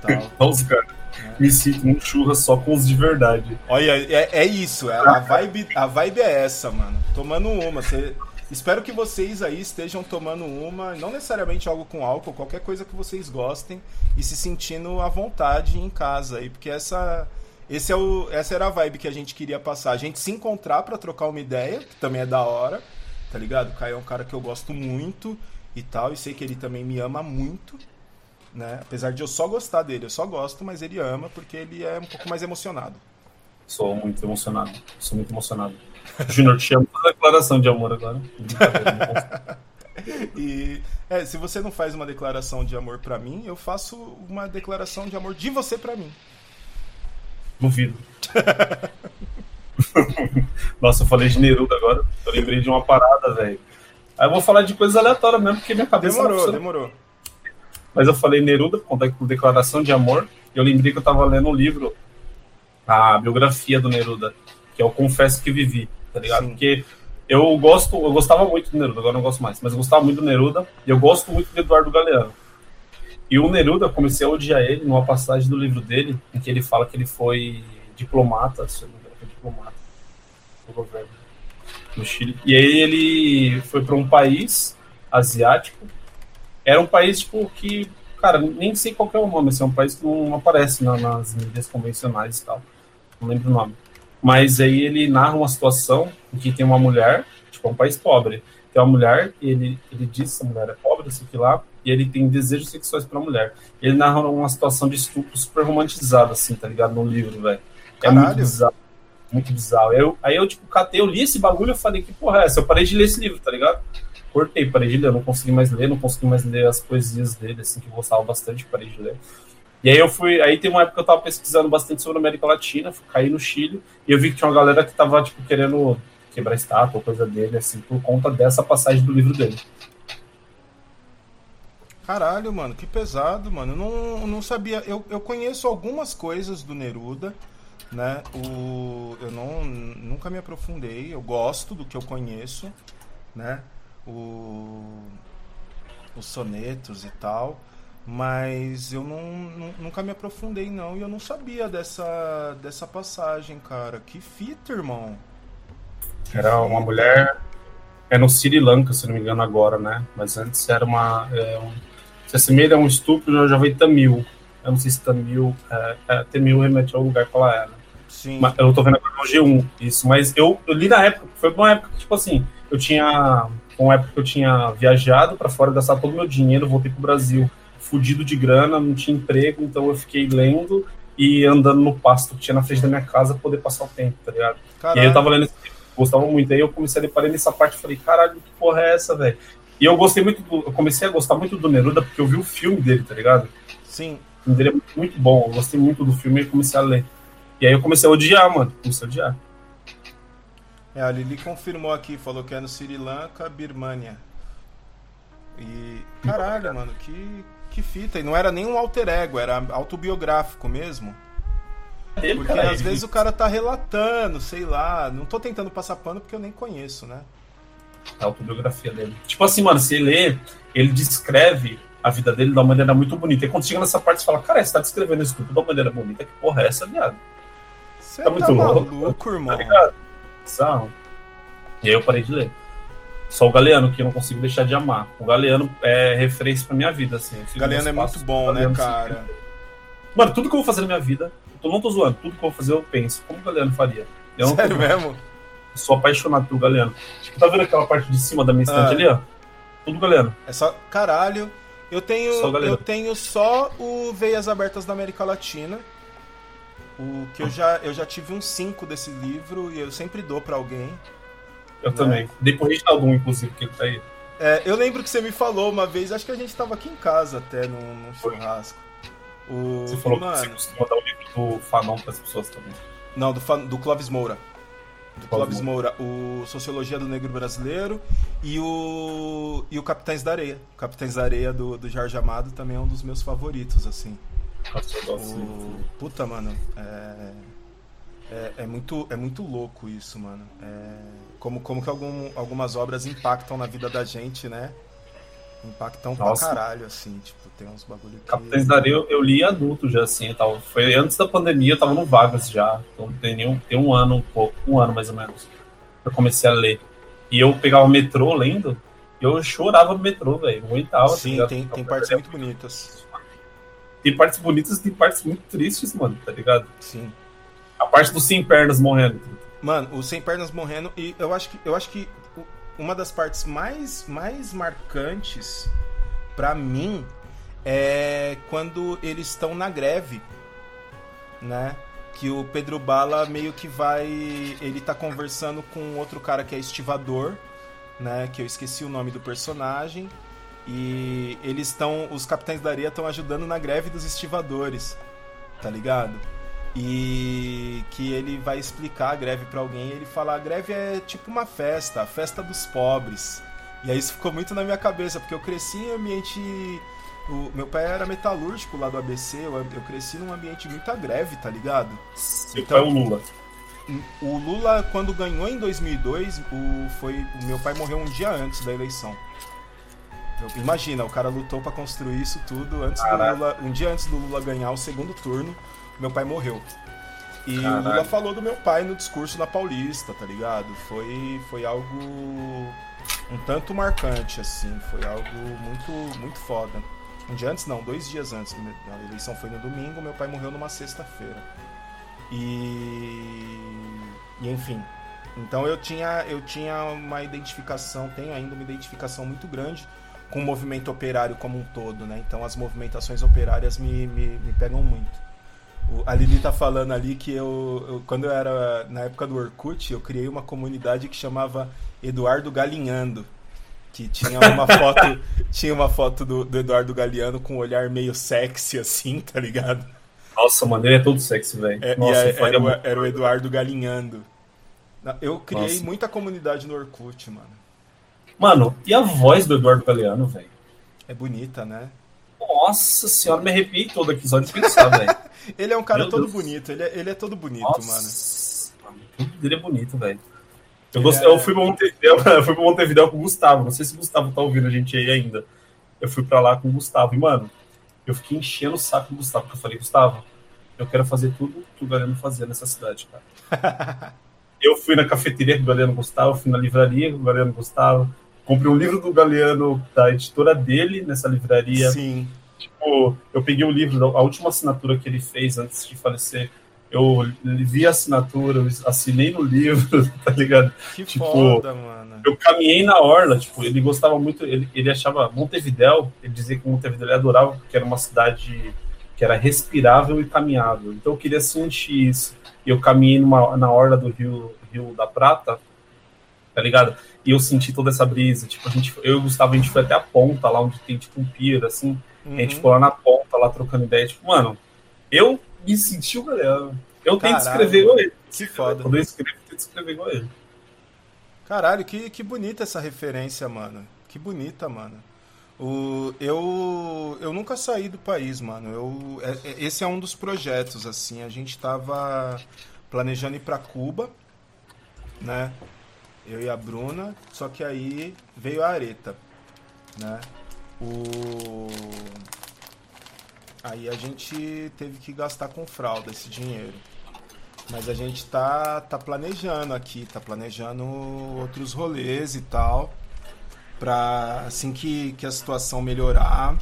Tal. Nossa, cara, é. me sinto um churra só com os de verdade. Olha, é, é isso, é, a, vibe, a vibe é essa, mano. Tomando uma, você Espero que vocês aí estejam tomando uma, não necessariamente algo com álcool, qualquer coisa que vocês gostem e se sentindo à vontade em casa aí, porque essa esse é o, essa era a vibe que a gente queria passar. A gente se encontrar para trocar uma ideia, que também é da hora, tá ligado? O Caio é um cara que eu gosto muito e tal, e sei que ele também me ama muito, né? Apesar de eu só gostar dele, eu só gosto, mas ele ama porque ele é um pouco mais emocionado. Sou muito emocionado, sou muito emocionado. Júnior, te amo a declaração de amor agora. e é, se você não faz uma declaração de amor para mim, eu faço uma declaração de amor de você para mim. Duvido. Nossa, eu falei de Neruda agora. Eu lembrei de uma parada, velho. Aí eu vou falar de coisas aleatórias mesmo, porque minha cabeça Demorou, demorou. Mas eu falei Neruda, por declaração de amor. Eu lembrei que eu tava lendo um livro, a biografia do Neruda, que é o Confesso que Vivi tá ligado? Sim. Porque eu gosto, eu gostava muito do Neruda, agora não gosto mais, mas eu gostava muito do Neruda e eu gosto muito do Eduardo Galeano. E o Neruda, comecei a odiar ele numa passagem do livro dele, em que ele fala que ele foi diplomata, se não me engano, foi diplomata do governo no Chile. E aí ele foi para um país asiático. Era um país tipo que, cara, nem sei qual é o nome, assim, é um país que não aparece nas mídias convencionais e tal. Não lembro o nome. Mas aí ele narra uma situação em que tem uma mulher, tipo, é um país pobre. Tem uma mulher, e ele, ele diz que a mulher é pobre, isso aqui lá, e ele tem desejos sexuais pra mulher. Ele narra uma situação de estupro super romantizada, assim, tá ligado? No livro, velho. É muito bizarro. Muito bizarro. Eu, aí eu, tipo, catei, eu li esse bagulho e falei, que porra é essa? Eu parei de ler esse livro, tá ligado? Cortei, parei de eu não consegui mais ler, não consegui mais ler as poesias dele, assim, que eu gostava bastante, parei de ler. E aí eu fui, aí tem uma época que eu tava pesquisando bastante sobre a América Latina, fui cair no Chile, e eu vi que tinha uma galera que tava, tipo, querendo quebrar estátua coisa dele, assim, por conta dessa passagem do livro dele. Caralho, mano, que pesado, mano. Eu não, não sabia. Eu, eu conheço algumas coisas do Neruda, né? O, eu não, nunca me aprofundei. Eu gosto do que eu conheço, né? O, os sonetos e tal. Mas eu não, nunca me aprofundei, não. E eu não sabia dessa, dessa passagem, cara. Que fita, irmão. Era uma mulher É no Sri Lanka, se não me engano, agora, né? Mas antes era uma. É um, se assemelha a um estupro, já veio Tamil. Eu não sei se Tamil. É, é, Tamil remete ao lugar que ela né? Sim. Mas eu tô vendo agora no G1 isso, mas eu, eu li na época, foi uma época que, tipo assim, eu tinha. Uma época que eu tinha viajado para fora, gastado todo o meu dinheiro, voltei pro Brasil, fudido de grana, não tinha emprego, então eu fiquei lendo e andando no pasto que tinha na frente da minha casa pra poder passar o tempo, tá ligado? Caralho. E aí eu tava lendo esse livro, gostava muito. Aí eu comecei a deparar nessa parte e falei, caralho, que porra é essa, velho? E eu gostei muito do. Eu comecei a gostar muito do Neruda porque eu vi o filme dele, tá ligado? Sim. O filme dele é muito, muito bom. Eu gostei muito do filme e comecei a ler. E aí eu comecei a odiar, mano. Comecei a odiar. É, a Lili confirmou aqui, falou que é no Sri Lanka, Birmania. E. Caralho, mano, que, que fita. E não era nem um alter ego, era autobiográfico mesmo. Porque cara, às vezes o cara tá relatando, sei lá. Não tô tentando passar pano porque eu nem conheço, né? a autobiografia dele. Tipo assim, mano, você lê, ele descreve a vida dele de uma maneira muito bonita. E quando chega nessa parte, você fala, cara, você tá descrevendo isso tudo de uma maneira bonita, que porra é essa, viado? Você Tá tá, muito louco, maluco, irmão. Tá ligado? Bizarro. E aí eu parei de ler. Só o Galeano, que eu não consigo deixar de amar. O Galeano é referência pra minha vida, assim. Eu sigo Galeano é muito bom, né, cara? Mano, tudo que eu vou fazer na minha vida, eu tô- não tô zoando, tudo que eu vou fazer eu penso. Como o Galeano faria? Eu tô Sério zoando. mesmo? sou apaixonado pelo Galeano. Tá vendo aquela parte de cima da minha estante Ah. ali, ó? Tudo Galeano. É só. Caralho. Eu tenho, Só eu tenho só o Veias Abertas da América Latina. O que eu já, eu já tive uns 5 desse livro e eu sempre dou pra alguém. Eu Né? também. Dei pro Reginaldo um, inclusive, que ele tá aí. É, eu lembro que você me falou uma vez, acho que a gente tava aqui em casa até num, num churrasco. O, Você falou mano, que você costuma dar o livro do Fanon pras pessoas também. Não, do, do Clóvis Moura. Do Clóvis Clóvis Moura, o Sociologia do Negro Brasileiro e o, e o Capitães da Areia. O Capitães da Areia do, do Jorge Amado também é um dos meus favoritos, assim. O... Puta, mano, é... É, é muito, é muito louco isso, mano. É... Como, como que algum, algumas obras impactam na vida da gente, né? Impactam Nossa. pra caralho, assim. Tipo, tem uns bagulho que... Capitães da Areia eu, eu li adulto já, assim, tal. Foi antes da pandemia, eu tava no Vagas já. Então tem, um, tem um ano, um pouco, um ano mais ou menos. Eu comecei a ler. E eu pegava o metrô lendo, eu chorava no metrô, velho. Aguentava. tá Sim, tem, tem partes muito bonitas. Tem partes bonitas e tem partes muito tristes, mano, tá ligado? Sim. A parte dos sem pernas morrendo. Mano, o Sem Pernas morrendo, e eu acho que, eu acho que uma das partes mais, mais marcantes pra mim é quando eles estão na greve, né? Que o Pedro Bala meio que vai. Ele tá conversando com outro cara que é estivador, né? Que eu esqueci o nome do personagem. E eles estão. Os capitães da areia estão ajudando na greve dos estivadores, tá ligado? E que ele vai explicar a greve pra alguém e ele fala: a greve é tipo uma festa, a festa dos pobres. E aí isso ficou muito na minha cabeça, porque eu cresci em ambiente. O meu pai era metalúrgico lá do ABC, eu, eu cresci num ambiente de muita greve, tá ligado? Seu Então- pai é o Lula. O Lula, quando ganhou em 2002, o, foi, o meu pai morreu um dia antes da eleição. Imagina, o cara lutou pra construir isso tudo antes do. Lula, um dia antes do Lula ganhar o segundo turno, meu pai morreu. E o. Lula falou do meu pai no discurso na Paulista, tá ligado? Foi, foi algo um tanto marcante, assim, foi algo muito, muito foda. Um dia antes, não, dois dias antes. A eleição foi no domingo, meu pai morreu numa sexta-feira. E, e enfim. Então eu tinha, eu tinha uma identificação, tenho ainda uma identificação muito grande com o movimento operário como um todo, né? Então as movimentações operárias me, me, me pegam muito. O- a Lili tá falando ali que eu, eu- quando eu era na época do Orkut, eu criei uma comunidade que chamava Eduardo Galinhando. Que tinha uma foto, tinha uma foto do, do Eduardo Galeano com um olhar meio sexy assim, tá ligado? Nossa, mano, ele é todo sexy, velho. É, Nossa, é- era, o, muito. era o Eduardo Galinhando. Eu criei Nossa. muita comunidade no Orkut, mano. Mano, e a voz do Eduardo Galeano, velho? É bonita, né? Nossa senhora, me arrepiei todo aqui só de pensar, velho. Ele é um cara Meu todo Deus. bonito, ele é, ele é todo bonito, mano. Nossa, mano. Tudo dele é bonito, velho. Eu, Ele gost... é- eu fui pra Montevideo, eu fui pra Montevideo com o Gustavo. Não sei se o Gustavo tá ouvindo a gente aí ainda. Eu fui pra lá com o Gustavo. E, mano, eu fiquei enchendo o saco do Gustavo. Porque eu falei, Gustavo, eu quero fazer tudo que o Galeano fazia nessa cidade, cara. eu fui na cafeteria que o Galeano gostava, fui na livraria que o Galeano gostava, comprei um livro do Galeano da editora dele nessa livraria. Sim. Tipo, eu peguei o livro, a última assinatura que ele fez antes de falecer. Eu vi a assinatura, eu assinei no livro, tá ligado? Que Tipo, foda, mano. Eu caminhei na orla, tipo, ele gostava muito, ele, ele achava Montevidéu, ele dizia que Montevidéu ele adorava porque era uma cidade que era respirável e caminhável. Então eu queria sentir isso. E eu caminhei numa, na orla do Rio, Rio da Prata, tá ligado? E eu senti toda essa brisa. Tipo, a gente, eu e o Gustavo, a gente foi até a ponta, lá onde tem, tipo, um pier, assim. Uhum. A gente ficou lá na ponta, lá trocando ideia. Tipo, mano, eu me senti o galera. Eu tento Caralho, escrever igual ele. Que foda. Quando eu escrevo, eu tento escrever igual ele. Caralho, que, que bonita essa referência, mano. Que bonita, mano. O, eu, eu nunca saí do país, mano. Eu, é- é- esse é um dos projetos, assim. A gente tava planejando ir pra Cuba, né? Eu e a Bruna. Só que aí veio a areta, né? O... Aí a gente teve que gastar com fralda esse dinheiro. Mas a gente tá, tá planejando aqui, tá planejando outros rolês e tal. Pra assim que, que a situação melhorar,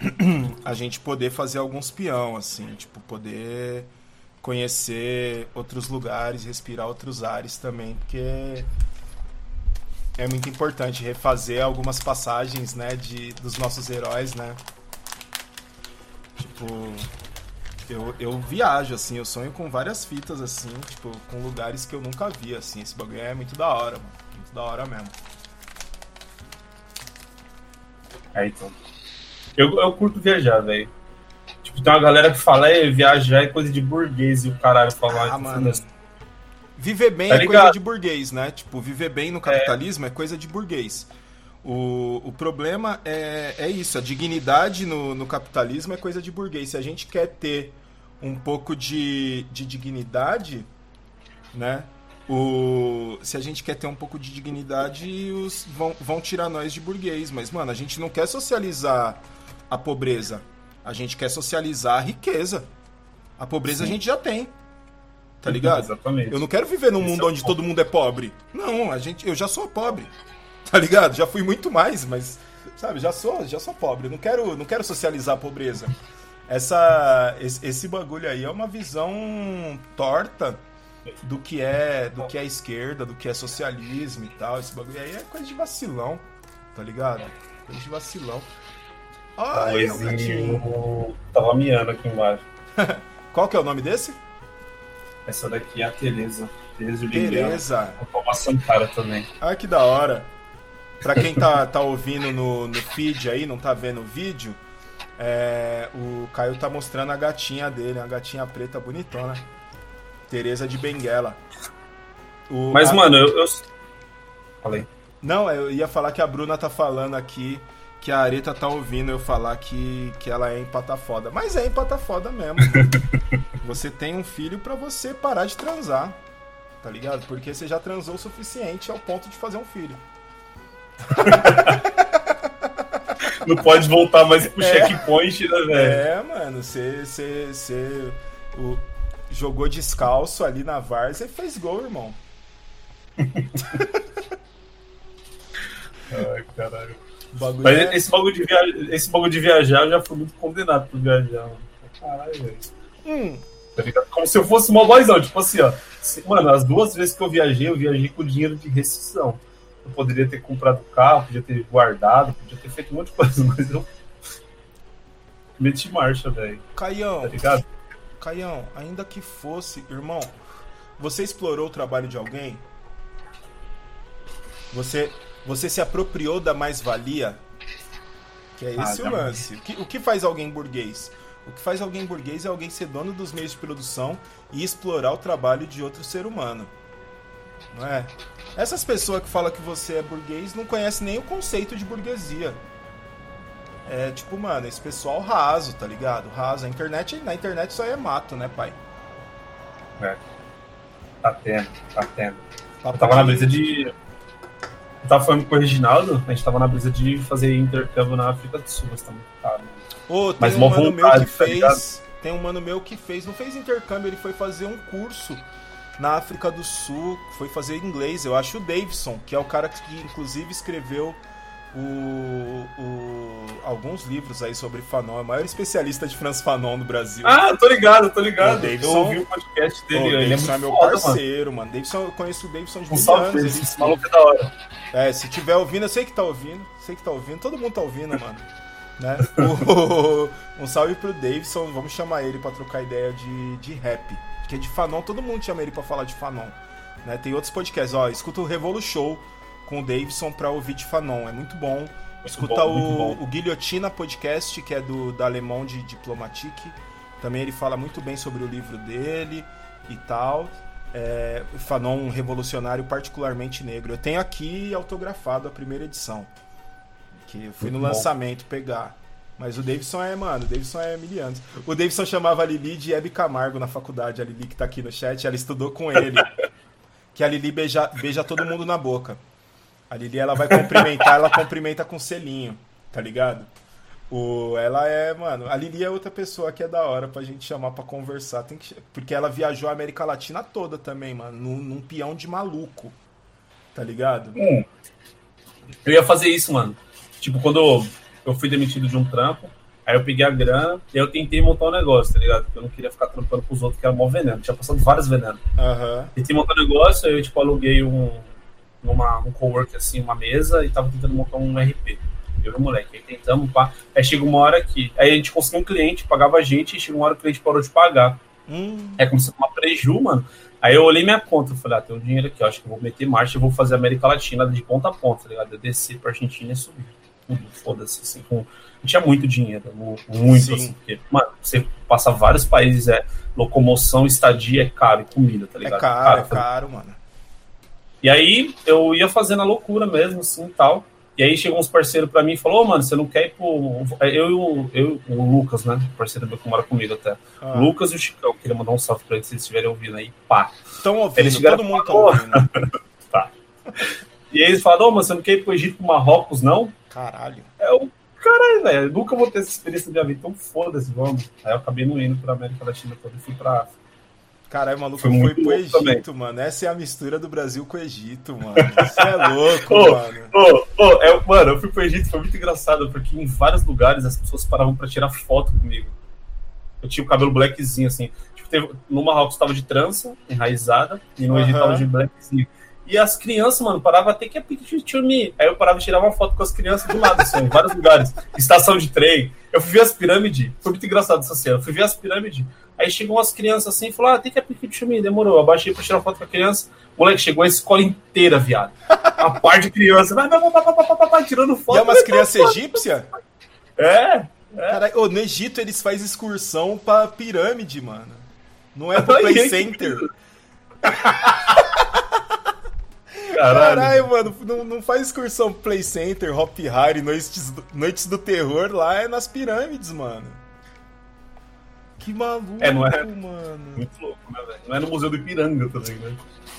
a gente poder fazer alguns peão, assim, tipo, poder conhecer outros lugares, respirar outros ares também, porque é muito importante refazer algumas passagens, né, de, dos nossos heróis, né? Tipo, eu, eu viajo, assim, eu sonho com várias fitas, assim, tipo, com lugares que eu nunca vi, assim. Esse bagulho é muito da hora, mano. Muito da hora mesmo. É, então. Eu, eu curto viajar, velho. Tipo, tem uma galera que fala, é, viajar é coisa de burguês e o caralho fala, Ah, mano. Viver bem Tá é coisa de burguês, né? Tipo, viver bem no capitalismo é, coisa de burguês. O, o problema é, é isso, a dignidade no, no capitalismo é coisa de burguês. Se a gente quer ter um pouco de, de dignidade, né? O, se a gente quer ter um pouco de dignidade, os, vão, vão tirar nós de burguês. Mas, mano, a gente não quer socializar a pobreza. A gente quer socializar a riqueza. A pobreza Sim. a gente já tem. Tá ligado? Exatamente. Eu não quero viver num Esse mundo é onde todo mundo é pobre. Não, a gente, eu já sou pobre. Tá ligado? Já fui muito mais, mas sabe, já sou, já sou pobre. Não quero, não quero socializar a pobreza. Essa esse, esse bagulho aí é uma visão torta do que é, do que é esquerda, do que é socialismo e tal. Esse bagulho aí é coisa de vacilão, tá ligado? Coisa de vacilão. Ai. Luizinho tava miando aqui embaixo. Qual que é o nome desse? Essa daqui é a Tereza. Tereza. Tereza. Tomar Santara também. Ah, que da hora. Pra quem tá, tá ouvindo no, no feed aí, não tá vendo o vídeo, é, o Caio tá mostrando a gatinha dele, uma gatinha preta bonitona. Tereza de Benguela. O- Mas, a- mano, eu, eu. Falei. Não, eu ia falar que a Bruna tá falando aqui que a Areta tá ouvindo eu falar que, que ela é empata foda. Mas é empata foda mesmo. mano. você tem um filho pra você parar de transar. Tá ligado? Porque você já transou o suficiente ao ponto de fazer um filho. Não pode voltar mais pro É. checkpoint, né, velho? É, mano, você, você, você o- jogou descalço ali na várzea e fez gol, irmão. Ai, caralho. Bagulho Mas é- esse bagulho, de viajar, esse bagulho de viajar, eu já fui muito condenado por viajar, mano. Caralho, velho. Hum, Tá ligado? Como se eu fosse uma boizão, tipo assim, ó. Se- Mano, as duas vezes que eu viajei, eu viajei com dinheiro de rescisão. Eu poderia ter comprado carro, podia ter guardado, podia ter feito um monte de coisa, mas eu. Meti marcha, velho. Caião, Tá ligado? Caião, ainda que fosse, irmão, você explorou o trabalho de alguém? Você, você se apropriou da mais-valia? Que é Ah, esse o jamais. lance. O que, o que faz alguém burguês? O que faz alguém burguês é alguém ser dono dos meios de produção e explorar o trabalho de outro ser humano. Não é? Essas pessoas que falam que você é burguês não conhecem nem o conceito de burguesia. É tipo, mano, esse pessoal raso, tá ligado? Raso. A internet, na internet só é mato, né, pai? É. Tá tendo, tá tendo. Papo Eu tava na brisa de. Eu tava falando com o Reginaldo, a gente tava na brisa de fazer intercâmbio na África do Sul, mas tá muito caro. Ô, tem Mas um mano meu que tá fez. tem um mano meu que fez, não fez intercâmbio, ele foi fazer um curso na África do Sul, foi fazer inglês, eu acho o Davidson, que é o cara que inclusive escreveu o, o, alguns livros aí sobre Fanon, é o maior especialista de Franz Fanon no Brasil. Ah, tô ligado, tô ligado. O Davidson, eu ouvi o podcast dele, o ele Davidson é, é, meu foda, parceiro, mano. Davidson, eu conheço o Davidson de Um mil anos. ele- esse esse maluco é da hora. É, se tiver ouvindo, eu sei que tá ouvindo. Sei que tá ouvindo. Todo mundo tá ouvindo, mano. Né? O- um salve pro Davidson. Vamos chamar ele pra trocar ideia de, de rap. Porque de Fanon, todo mundo chama ele pra falar de Fanon. Né? Tem outros podcasts. Ó, escuta o Revolu Show com o Davidson pra ouvir de Fanon. É muito bom. Escuta bom, muito o, o Guilhotina Podcast, que é do da Alemão de Diplomatique. Também ele fala muito bem sobre o livro dele e tal. É, Fanon, um revolucionário particularmente negro. Eu tenho aqui autografado a primeira edição. Que eu fui no Muito bom. lançamento pegar. Mas o Davidson é, mano, o Davidson é mil anos. O Davidson chamava a Lili de Hebe Camargo na faculdade. A Lili que tá aqui no chat, ela estudou com ele. que a Lili beija, beija todo mundo na boca. A Lili, ela vai cumprimentar, ela cumprimenta com selinho, tá ligado? O, ela é, mano, a Lili é outra pessoa que é da hora pra gente chamar pra conversar. Tem que, porque ela viajou a América Latina toda também, mano, num, num peão de maluco. Tá ligado? Hum. Eu ia fazer isso, mano. Tipo, quando eu- fui demitido de um trampo, aí eu peguei a grana e eu tentei montar um negócio, tá ligado? Porque eu não queria ficar trampando pros outros, que era mó veneno. Tinha passado vários venenos. Aham. Tentei montar um negócio, aí eu, tipo, aluguei um, numa, um cowork, assim, uma mesa e tava tentando montar um RP. Eu e o moleque. Aí tentamos, pá. Aí chega uma hora que. Aí a gente conseguiu um cliente, pagava a gente, e chega uma hora que o cliente parou de pagar. Hum, É como se uma preju, mano. Aí eu olhei minha conta, falei, ah, tem um dinheiro aqui, acho que vou meter marcha e vou fazer América Latina de ponta a ponta, tá ligado? Eu descer pra Argentina e subir. Tudo, foda-se, assim. Com... Tinha muito dinheiro, mu- muito, Sim. assim, porque, mano, você passa vários países, é locomoção, estadia, é caro, e comida, tá é ligado? caro, é fazer- caro, mano. E aí eu ia fazendo a loucura mesmo, assim, e tal. E aí chegou uns parceiros pra mim e falou, ô, mano, você não quer ir pro... Eu e o, eu, o Lucas, né, parceiro meu que mora comigo até. Ah. O Lucas e o Chicão, queria mandar um salve pra eles se eles estiverem ouvindo aí, pá. Estão ouvindo, Eles chegaram todo mundo tá ouvindo. E aí eles falaram, ô, mas você não quer ir pro Egito, pro Marrocos, não? Caralho. É o caralho, velho, nunca vou ter essa experiência de vida, então foda-se, vamos. Aí eu acabei não indo pra América Latina e fui pra África. Caralho, maluco, Foi foi, pro Egito, mano. Essa é a mistura do Brasil com o Egito, mano. Isso é louco, Ô, mano. Ô, ô, é, mano, eu fui pro Egito, foi muito engraçado, porque em vários lugares as pessoas paravam pra tirar foto comigo. Eu tinha o cabelo blackzinho, assim. Tipo, teve, no Marrocos tava de trança, enraizada, e no Egito Aham. tava de blackzinho. E as crianças, mano, paravam até que a picture me. Aí eu parava e tirava uma foto com as crianças do lado, assim, em vários lugares. Estação de trem. Eu fui ver as pirâmides. Foi muito engraçado essa cena. Eu fui ver as pirâmides. Aí chegou umas crianças assim e falou: Ah, tem que a picture me. Demorou. Eu abaixei pra tirar foto com a criança. Moleque, chegou a escola inteira, viado. A par de criança. Vai, vai, vai, vai, vai, vai, vai, vai, tirando foto. E é umas crianças egípcias? É. Caralho, ô, no Egito eles fazem excursão pra pirâmide, mano. Não é pro Play Center. Caralho. Caralho, mano, não, não faz excursão Play Center, Hop Hari, noites, do- noites do terror, lá é nas pirâmides, mano. Que maluco, É, não é? mano. Muito louco, né, velho? Não é no Museu do Ipiranga também, né?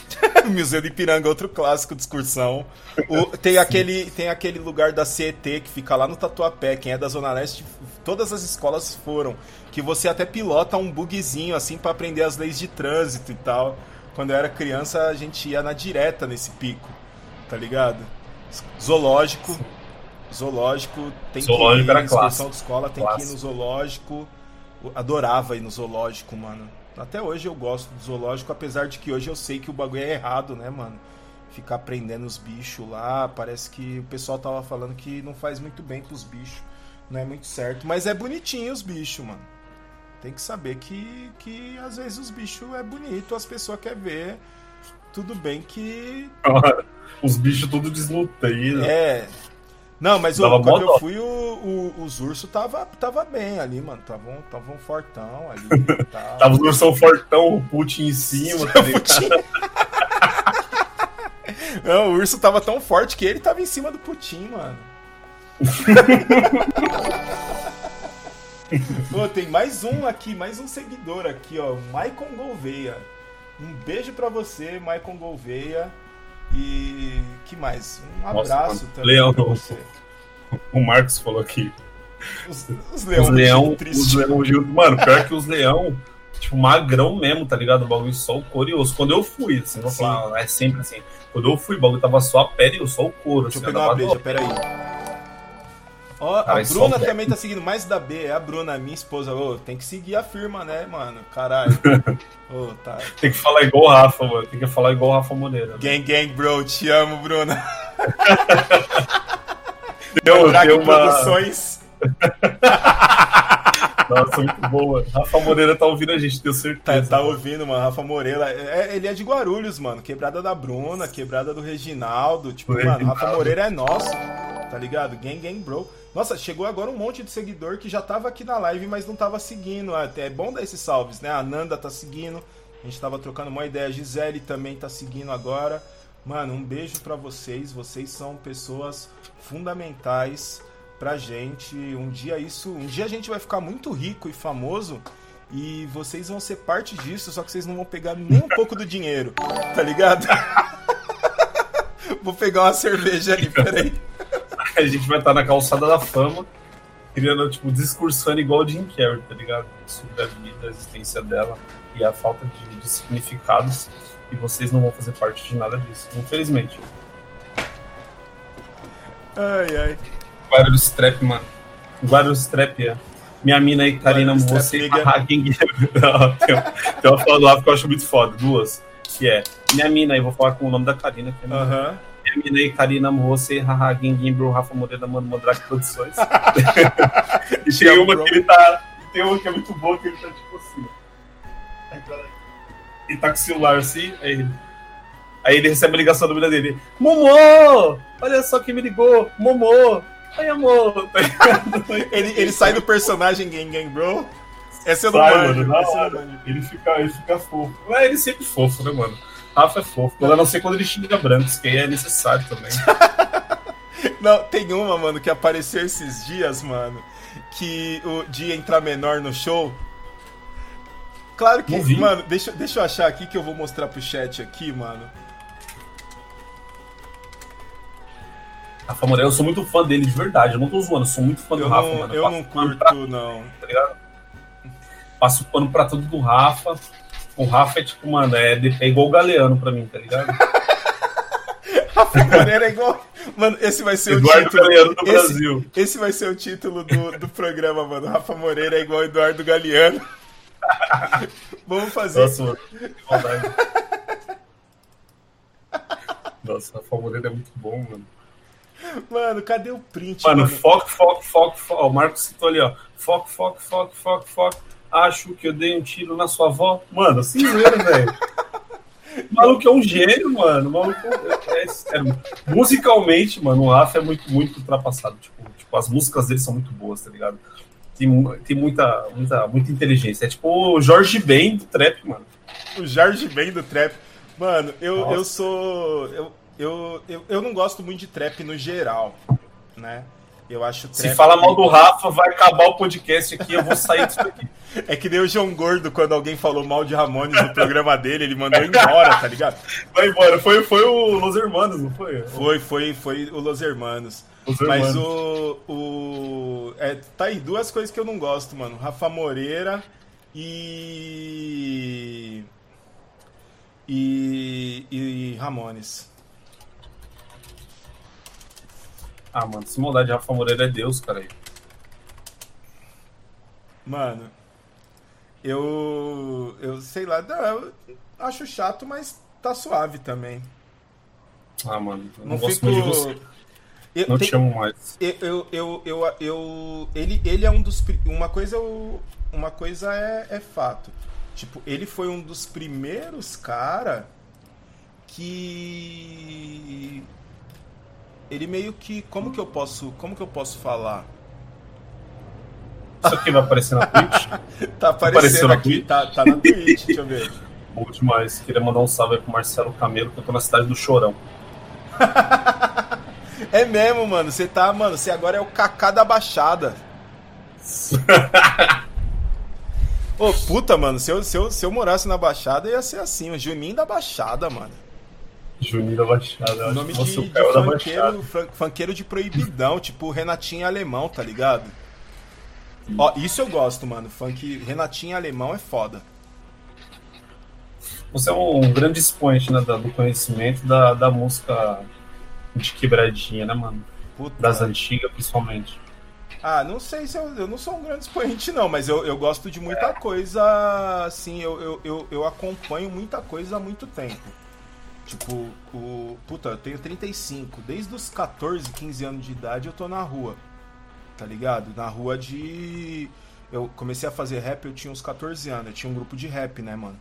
Museu do Ipiranga, outro clássico de excursão. O- tem, aquele, tem aquele lugar da CET que fica lá no Tatuapé. Quem é da Zona Leste, todas as escolas foram. Que você até pilota um bugzinho assim pra aprender as leis de trânsito e tal. Quando eu era criança, a gente ia na direta nesse pico, tá ligado? Zoológico. Zoológico tem Zoológico que ir, era excursão de escola tem que ir no zoológico. Eu Adorava ir no zoológico, mano. Até hoje eu gosto do zoológico, apesar de que hoje eu sei que o bagulho é errado, né, mano? Ficar prendendo os bichos lá, parece que o pessoal tava falando que não faz muito bem pros bichos. Não é muito certo. Mas é bonitinho os bichos, mano. Tem que saber que, que às vezes os bichos é bonito, as pessoas querem ver. Tudo bem que. Os bichos tudo desnutridos. É. Não, mas Dava quando eu fui, o, o- os ursos tava, tava bem ali, mano. Tava um, tava um fortão ali. tal. Tava os ursão fortão, o Putin em cima, tá. Não, o urso tava tão forte que ele tava em cima do Putin, mano. Pô, tem mais um aqui, mais um seguidor aqui, ó. o Maicon Gouveia. Um beijo pra você, Maicon Gouveia. E que mais? Um Nossa, abraço mano. também Leão. pra você. O Marcos falou aqui. Os, os Os leões leão, os leão, Gil- mano, pior que os leão, tipo, magrão mesmo, tá ligado? O bagulho só o couro e osso. Quando eu fui, assim, vou falar, é sempre assim. Quando eu fui, o bagulho tava só a pele e eu só o couro. Deixa eu assim, pegar uma breja, peraí. Ó, a isso Bruna é- também tá seguindo, mais da B, é a Bruna, minha esposa. Ô, tem que seguir a firma, né, mano? Caralho. Ô, tá. Tem que falar igual o Rafa, mano. Tem que falar igual o Rafa Moreira. Gang, gang, bro, te amo, Bruna. Deu, deu uma... Produções. Nossa, muito boa. Rafa Moreira tá ouvindo a gente, tenho Tá, certeza. tá ouvindo, mano, Rafa Moreira. É, ele é de Guarulhos, mano. Quebrada da Bruna, quebrada do Reginaldo. Tipo, mano. Rafa Moreira é nosso. Tá ligado? Gang, gang, bro. Nossa, chegou agora um monte de seguidor que já tava aqui na live, mas não tava seguindo. Até é bom dar esses salves, né? A Nanda tá seguindo. A gente tava trocando uma ideia. A Gisele também tá seguindo agora. Mano, um beijo pra vocês. Vocês são pessoas fundamentais pra gente. Um dia isso, um dia a gente vai ficar muito rico e famoso e vocês vão ser parte disso, só que vocês não vão pegar nem um pouco do dinheiro, tá ligado? Vou pegar uma cerveja ali, peraí. A gente vai estar na calçada da fama, criando, tipo, discursando igual o Jim Carrey, tá ligado? Sobre a vida, a existência dela e a falta de, de significados. E vocês não vão fazer parte de nada disso, infelizmente. Ai, ai. Guarulhos Strap, mano. Guarulhos Strap, é. Minha mina aí, Karina, você. Não, tem, tem uma fala Rafa que eu acho muito foda, duas. Que é, minha mina aí, vou falar com o nome da Karina, que é minha Aham. Minha aí, Karina, você, haha, bro, Rafa Moreira, mano, Mandrake Produções. e tem amo, uma que ele tá. Tem uma que é muito boa, que ele tá tipo assim. Ele tá com o celular assim, aí ele. Aí ele recebe a ligação da mina dele. Momô! Olha só quem me ligou! Momô! Ai, amor! Tá? Ele, ele sai do personagem Gang Gang Bro. Essa eu não Sai, mano. Ele fica, ele fica fofo. Mas ele sempre fofo, né, mano? Rafa é fofo. A não ser quando ele xinga brancos, que aí é necessário também. Não, tem uma, mano, que apareceu esses dias, mano, que o de entrar menor no show. Claro que, mano, deixa, deixa eu achar aqui que eu vou mostrar pro chat aqui, mano. Rafa Moreira, eu sou muito fã dele de verdade. Eu não tô zoando, eu sou muito fã do Eu Rafa, não, mano. eu passo não pano pra curto, não. tá ligado? Passo pano pra tudo do Rafa. O Rafa é tipo, mano, é, é igual o Galeano pra mim, tá ligado? Rafa Moreira é igual. Mano, esse vai ser Eduardo o título. Galeano do esse, Brasil. esse vai ser o título do, do programa, mano. Rafa Moreira é igual Eduardo Galeano. Vamos fazer. Nossa, mano, que maldade. Nossa, Rafa Moreira é muito bom, mano. Mano, cadê o print, Mano, mano? foco, foco, foco, foco. Ó, o Marcos citou ali, ó. Foco, foco, foco, foco, foco. Acho que eu dei um tiro na sua avó. Mano, assim mesmo, velho. O maluco é um gênio, mano. O maluco é, é sério. Musicalmente, mano, o Rafa é muito, muito ultrapassado. Tipo, tipo, as músicas dele são muito boas, tá ligado? Tem, tem muita, muita, muita inteligência. É tipo o Jorge Ben do trap, mano. O Jorge Ben do trap. Mano, eu, Nossa. eu sou. Eu, eu, eu, eu não gosto muito de trap no geral, né? Eu acho Se fala mal do Rafa, vai acabar o podcast aqui. Eu vou sair disso aqui. É que nem o João Gordo, quando alguém falou mal de Ramones no programa dele, ele mandou embora, tá ligado? Vai embora. Foi, foi o Los Hermanos, não foi? Foi, foi, foi o Los Hermanos. Los Mas Hermanos. o. o é, tá aí, duas coisas que eu não gosto, mano. Rafa Moreira e. E. E Ramones. Ah, mano, se maldade, Rafa Moreira é Deus, cara. Mano, eu. Eu sei lá, eu acho chato, mas tá suave também. Ah, mano, eu não, Não, gosto fico. muito de você. Eu, Não tem- te amo mais. eu, eu, eu, eu, eu- ele, ele é um dos. Uma coisa, eu- uma coisa é, é fato. Tipo, ele foi um dos primeiros cara que. Ele meio que. Como que eu posso. Como que eu posso falar? Isso aqui vai aparecer na Twitch? Tá aparecendo aqui, Twitch? tá, tá na Twitch, deixa eu ver. Bom demais. Queria mandar um salve aí pro Marcelo Camelo, que eu tô na cidade do Chorão. É mesmo, mano. Você tá, mano, você agora é o Kaká da Baixada. Ô, puta, mano, se eu, se, eu, se eu morasse na Baixada, ia ser assim, o Juninho da Baixada, mano. Juninho da Baixada. O nome de, é de Baixada. funkeiro, funkeiro de proibidão, tipo Renatinho Alemão, tá ligado? Ó, isso eu gosto, mano. Funk Renatinho Alemão é foda. você é um grande expoente né, do conhecimento da, da música de quebradinha, né, mano? Puta. Das antigas, principalmente. Ah, não sei se eu, eu não sou um grande expoente, não, mas eu, eu gosto de muita coisa, assim, eu, eu, eu, eu acompanho muita coisa há muito tempo. Tipo, o. Puta, eu tenho 35. Desde os 14, 15 anos de idade eu tô na rua. Tá ligado? Na rua de. Eu comecei a fazer rap, eu tinha uns 14 anos. Eu tinha um grupo de rap, né, mano?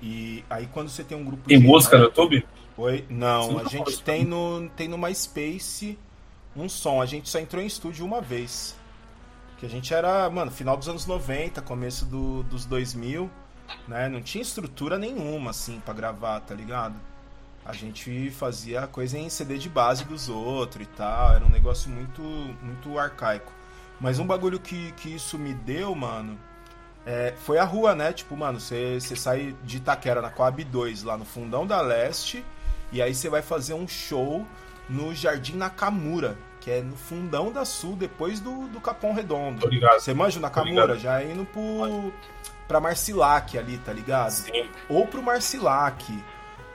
E aí quando você tem um grupo tem de. Tem música rap, no YouTube? Oi? Não, a gente tem no, tem no MySpace um som. A gente só entrou em estúdio uma vez. Que a gente era, mano, final dos anos 90, começo do, dos 2000, né? Não tinha estrutura nenhuma, assim, para gravar, tá ligado? A gente fazia coisa em CD de base dos outros e tal. Era um negócio muito, muito arcaico. Mas um bagulho que, que isso me deu, mano, é, foi a rua, né? Tipo, mano, você sai de Itaquera na Coab 2, lá no fundão da leste, e aí você vai fazer um show no Jardim Nakamura, que é no fundão da Sul, depois do, do Capão Redondo. Obrigado. Você manja o Nakamura? Já indo pro, pra Marcilac ali, tá ligado? Sim. Ou pro Marcilac.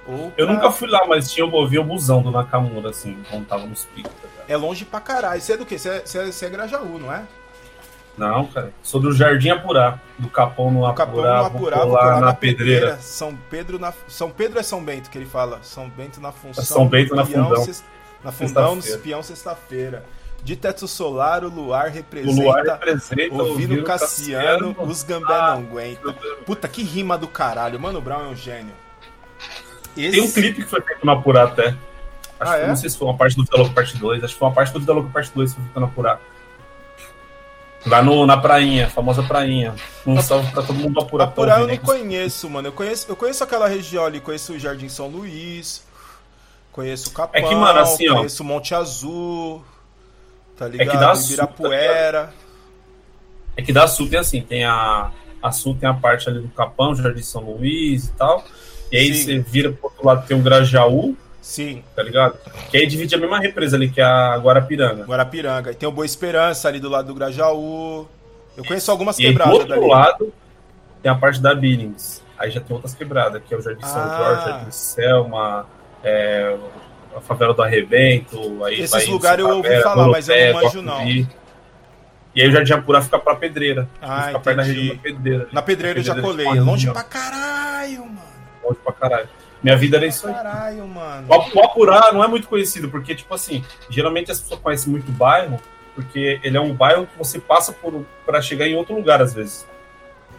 Ou Eu nunca fui lá, mas tinha ouvi o busão do Nakamura, assim, quando tava nos picos. Tá é longe pra caralho. Você é do quê? Você é, você é, você é Grajaú, não é? Não, cara. Sou do Jardim Apurá. Do Capão no Apurá. Capão no Apurá, vou lá na, na pedreira. pedreira. São Pedro na São Pedro é São Bento que ele fala. São Bento na função. É São Bento na fundão. Na fundão do espião sexta-feira. De teto solar, o luar representa. O luar representa. Ouvindo Cassiano, Cassiano, os gambé ah, não aguentam. Puta, que rima do caralho. Mano, Brown é um gênio. Esse... Tem um clipe que foi feito no Apurá até. Acho ah, que, é? Não sei se foi uma parte do Vida Parte 2. Acho que foi uma parte do Vida Parte 2 que foi feito no Apurá. Lá no, na prainha, famosa prainha. Um salve pra todo mundo apurar. Apurar eu não conheço, mano. Eu conheço, eu conheço aquela região ali, conheço o Jardim São Luís, conheço o Capão, é que, mano, assim, conheço o Monte Azul, tá ligado? É que dá Ibirapuera. Sul, é que da Sul tem assim, tem a. A Sul tem a parte ali do Capão, Jardim São Luís e tal. E aí Sim. você vira pro outro lado, tem o Grajaú. Sim. Tá ligado? Que aí divide a mesma represa ali, que é a Guarapiranga. Guarapiranga. E tem o Boa Esperança ali do lado do Grajaú. Eu conheço algumas e quebradas aí, do outro dali. lado tem a parte da Billings. Aí já tem outras quebradas, que é o Jardim ah. São Jorge, Jardim Selma, é, a favela do Arrebento. Aí Esses lugares eu ouvi falar, mas eu não manjo não. E aí o Jardim Apura fica pra pedreira. Ah, fica perto da região da pedreira. Na pedreira, eu já colei. Longe pra caralho, mano. Longe pra caralho. Minha vida era isso aí. Caralho, mano. O Apurá não é muito conhecido, porque, tipo assim, geralmente as pessoas conhecem muito o bairro, porque ele é um bairro que você passa por para chegar em outro lugar, às vezes.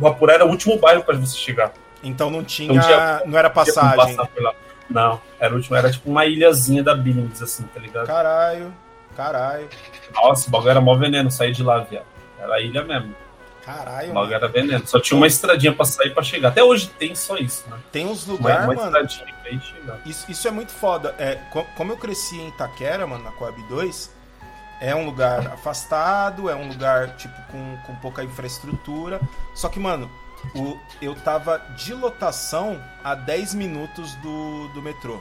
O Apurá era o último bairro para você chegar. Então não tinha. Não, tinha, não era passagem. Não, era o último, era tipo uma ilhazinha da Billings, assim, tá ligado? Caralho, caralho. Nossa, o bagulho era mó veneno sair de lá, viado. Era ilha mesmo. Caralho. O bagulho era veneno. Só tinha uma estradinha pra sair pra chegar. Até hoje tem só isso, né? Tem uns lugares, mano. Estradinha pra chegar. Isso, isso é muito foda. É, como eu cresci em Itaquera, mano, na Coab 2, é um lugar afastado, é um lugar, tipo, com, com pouca infraestrutura. Só que, mano, o, eu tava de lotação a 10 minutos do, do metrô.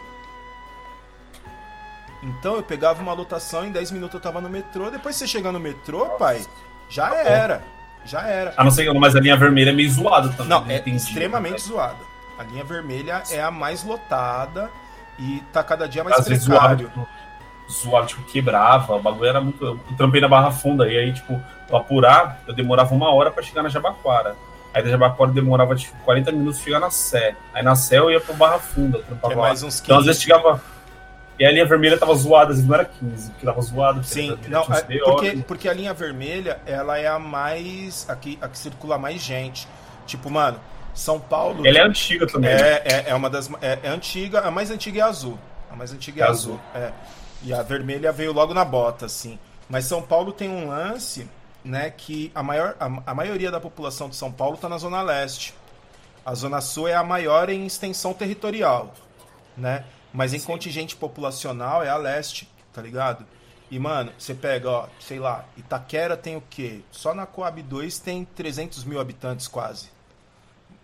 Então eu pegava uma lotação, em 10 minutos eu tava no metrô. Depois você chegar no metrô, pai, já tá era. Já era. A não ser mas a linha vermelha é meio zoada também. Não, né? é Entendi, extremamente né? zoada. A linha vermelha é a mais lotada e tá cada dia mais Às precário. Vezes zoado, zoado, tipo, quebrava. O bagulho era muito. Eu trampei na Barra Funda e aí, tipo, pra apurar, eu demorava uma hora para chegar na Jabaquara. Aí da Jabaquara demorava tipo 40 minutos pra chegar na Sé. Aí na Sé eu ia pro Barra Funda. Eu é mais uns 15. Então às vezes chegava. E a linha vermelha tava zoada, não era 15, que tava zoado. Sim, não, é, porque, porque a linha vermelha, ela é a mais. A que, a que circula mais gente. Tipo, mano, São Paulo. Ela é antiga também. É, é, é uma das. É, é, antiga, a mais antiga é azul. A mais antiga é, é azul. azul. É. E a vermelha veio logo na bota, assim. Mas São Paulo tem um lance, né, que a, maior, a, a maioria da população de São Paulo está na Zona Leste. A Zona Sul é a maior em extensão territorial, né? Mas em Sim. contingente populacional é a leste, tá ligado? E, mano, você pega, ó, sei lá, Itaquera tem o quê? Só na Coab 2 tem 300 mil habitantes quase.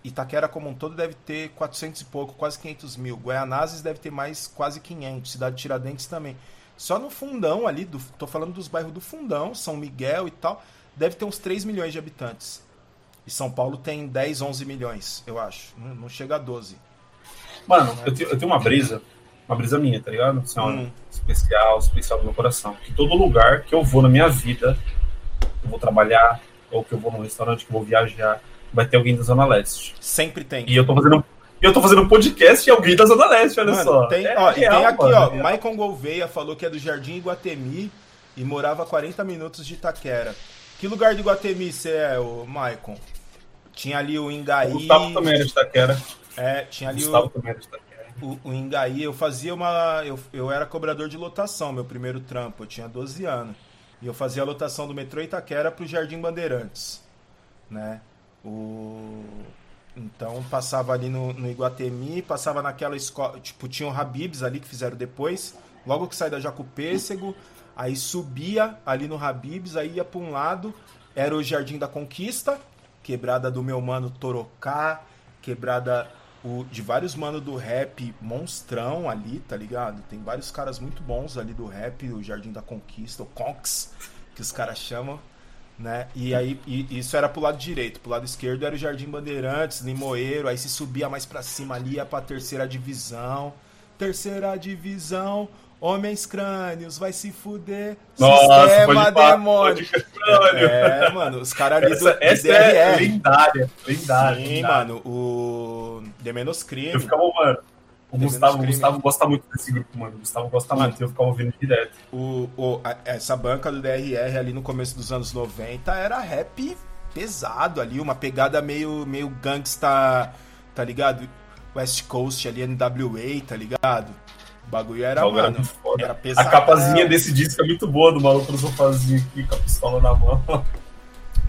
Itaquera como um todo deve ter 400 e pouco, quase 500 mil. Guaianazes deve ter mais quase 500. Cidade de Tiradentes também. Só no fundão ali, do, tô falando dos bairros do fundão, São Miguel e tal, deve ter uns 3 milhões de habitantes. E São Paulo tem 10, 11 milhões, eu acho. Não, não chega a 12. Mano, eu tenho, eu tenho uma brisa, uma brisa minha, tá ligado? Assim, ó, Hum. especial, especial no meu coração. Que todo lugar que eu vou na minha vida, eu vou trabalhar, ou que eu vou num restaurante, que eu vou viajar, vai ter alguém da Zona Leste. Sempre tem. E eu tô fazendo. E Eu tô fazendo um podcast e alguém da Zona Leste, olha Mano, só. tem, É ó, e real, tem aqui, mano, ó. é. Maicon Gouveia falou que é do Jardim Iguatemi e morava a 40 minutos de Itaquera. Que lugar de Iguatemi você é, ô Maicon? Tinha ali o Ingaí. O Gustavo também era de Itaquera. É, tinha ali Gustavo o, também era de Itaquera. o, o Ingaí. Eu fazia uma. Eu, eu era cobrador de lotação, meu primeiro trampo. Eu tinha 12 anos. E eu fazia a lotação do metrô Itaquera pro Jardim Bandeirantes. Né? O... Então passava ali no, no Iguatemi, passava naquela escola. Tipo, tinha o Habibs ali que fizeram depois. Logo que sai da Jaco Pêssego, aí subia ali no Habibs, aí ia para um lado, era o Jardim da Conquista, quebrada do meu mano Torocá, quebrada o, de vários manos do rap monstrão ali, tá ligado? Tem vários caras muito bons ali do rap, o Jardim da Conquista, o Conx, que os caras chamam né? E aí e isso era pro lado direito, pro lado esquerdo era o Jardim Bandeirantes, Limoeiro, aí se subia mais pra cima ali ia pra terceira divisão. Terceira divisão, homens crânios, vai se fuder. Nossa, sistema demônio. É, mano, os caras ali Essa, do essa é DRR. lendária. Lendária. Sim, lendária. mano, o The Menos Crime. Eu ficava, mano. O Gustavo, o. Gustavo gosta muito desse grupo, mano. O Gustavo gosta Mano. muito eu ficava ouvindo direto. o, o- a- essa banca do DRR ali no começo dos anos 90 era rap pesado ali, uma pegada meio, meio gangsta, tá ligado? West Coast ali, NWA, tá ligado? O bagulho era, era mano, era A pesado. capazinha desse disco é muito boa, do maluco no sofazinho aqui com a pistola na mão.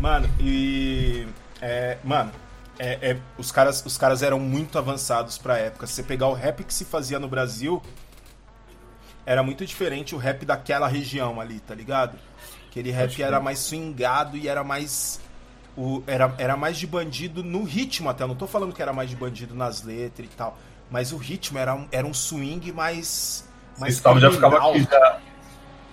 Mano, e. É, mano, é, é, os, caras, os caras eram muito avançados pra época. Se você pegar o rap que se fazia no Brasil, era muito diferente o rap daquela região ali, tá ligado? Aquele rap Acho era que- mais swingado e era mais. O, era, era mais de bandido no ritmo até. Eu não tô falando que era mais de bandido nas letras e tal. Mas o ritmo era um, era um swing mais. mais Gustavo já ficava já,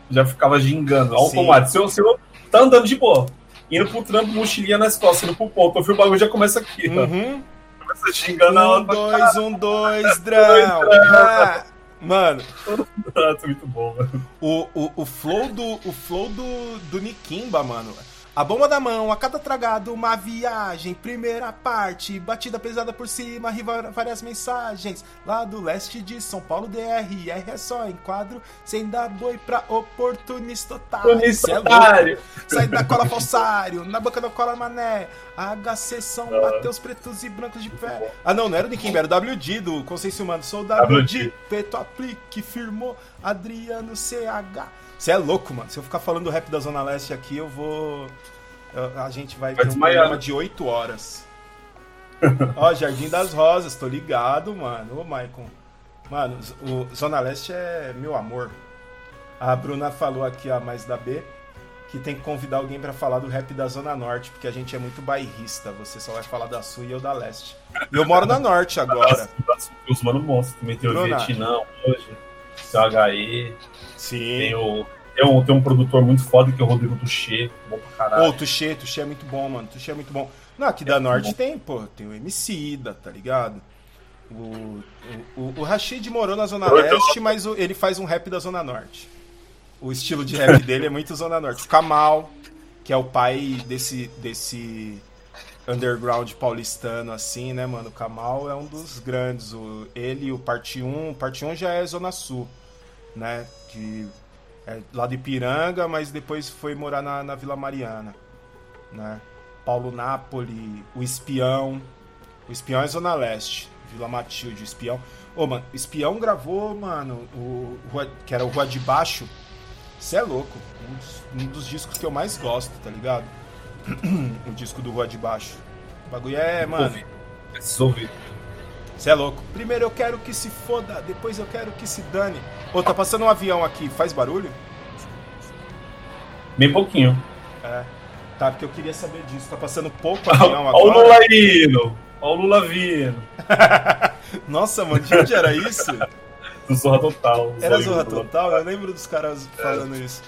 já ficava gingando. Sim. Automático. Se eu, se eu tá andando de boa, indo pro trampo, mochilinha nas costas, indo pro ponto, eu vi o bagulho já começa aqui, ó. Uhum. Começa xingando na Um, hora. dois, um, dois, drão. Ah, Mano, muito bom, mano. o, o, o flow do o flow do, do Nikimba, mano. A bomba da mão, a cada tragado, uma viagem. Primeira parte, batida pesada por cima, riva- várias mensagens. Lá do leste de São Paulo, DR. R é só enquadro, sem dar boi pra oportunista otário. É. Otário. Sai da cola falsário, na boca da cola mané. HC são Mateus pretos e brancos de pé. Ah, não, não era o Nikimba, era o WD do Consciência Humana. Sou o WD, WD. Peto Aplique, firmou Adriano CH. Você é louco, mano. Se eu ficar falando do rap da Zona Leste aqui, eu vou. eu- a gente vai, Vai ter um desmaiar, programa de 8 horas. Ó, Jardim das Rosas, tô ligado, mano. Ô, Maicon. Mano, o Zona Leste é meu amor. A Bruna falou aqui, a mais da B, que tem que convidar alguém pra falar do rap da Zona Norte, porque a gente é muito bairrista. Você só vai falar da Sul e eu da Leste. E eu moro na Norte agora. Os mano monstros. Também tem o. Vietnã hoje. HE. Sim. Tem o. Tem um, tem um produtor muito foda que é o Rodrigo Tuchê. Bom pra Ô, caralho. o Tuxê, Tuxê é muito bom, mano. Tuxê é muito bom. Não, aqui da muito Norte bom. tem, pô, tem o Emicida, tá ligado? O, o, o, Rashid morou na Zona Leste, mas o- ele faz um rap da Zona Norte. O estilo de rap dele é muito Zona Norte. O Kamal, que é o pai desse, desse underground paulistano, assim, né, mano? O Kamal é um dos grandes. O, ele e o Parte 1, o Parte 1 já é Zona Sul, né? Que é lá de Ipiranga, mas depois foi morar na, na Vila Mariana, né? Paulo Napoli, o Espião. O Espião é Zona Leste. Vila Matilde, o Espião. Ô, mano, o Espião gravou, mano, o, Rua- que era o Rua de Baixo. Você é louco. Um dos, um dos discos que eu mais gosto, tá ligado? o disco do Rua de Baixo. O bagulho é, mano. Preciso ouvir. Você é louco. Primeiro eu quero que se foda, depois eu quero que se dane. Ô, tá passando um avião aqui, faz barulho? Bem pouquinho. É. Tá, porque eu queria saber disso. Tá passando pouco avião Olha o agora. Lula indo. Olha o Lula vindo. Nossa, mano, de onde era isso? Do Zorra Total. Era Zorra do Lula. Total? Eu lembro dos caras falando isso.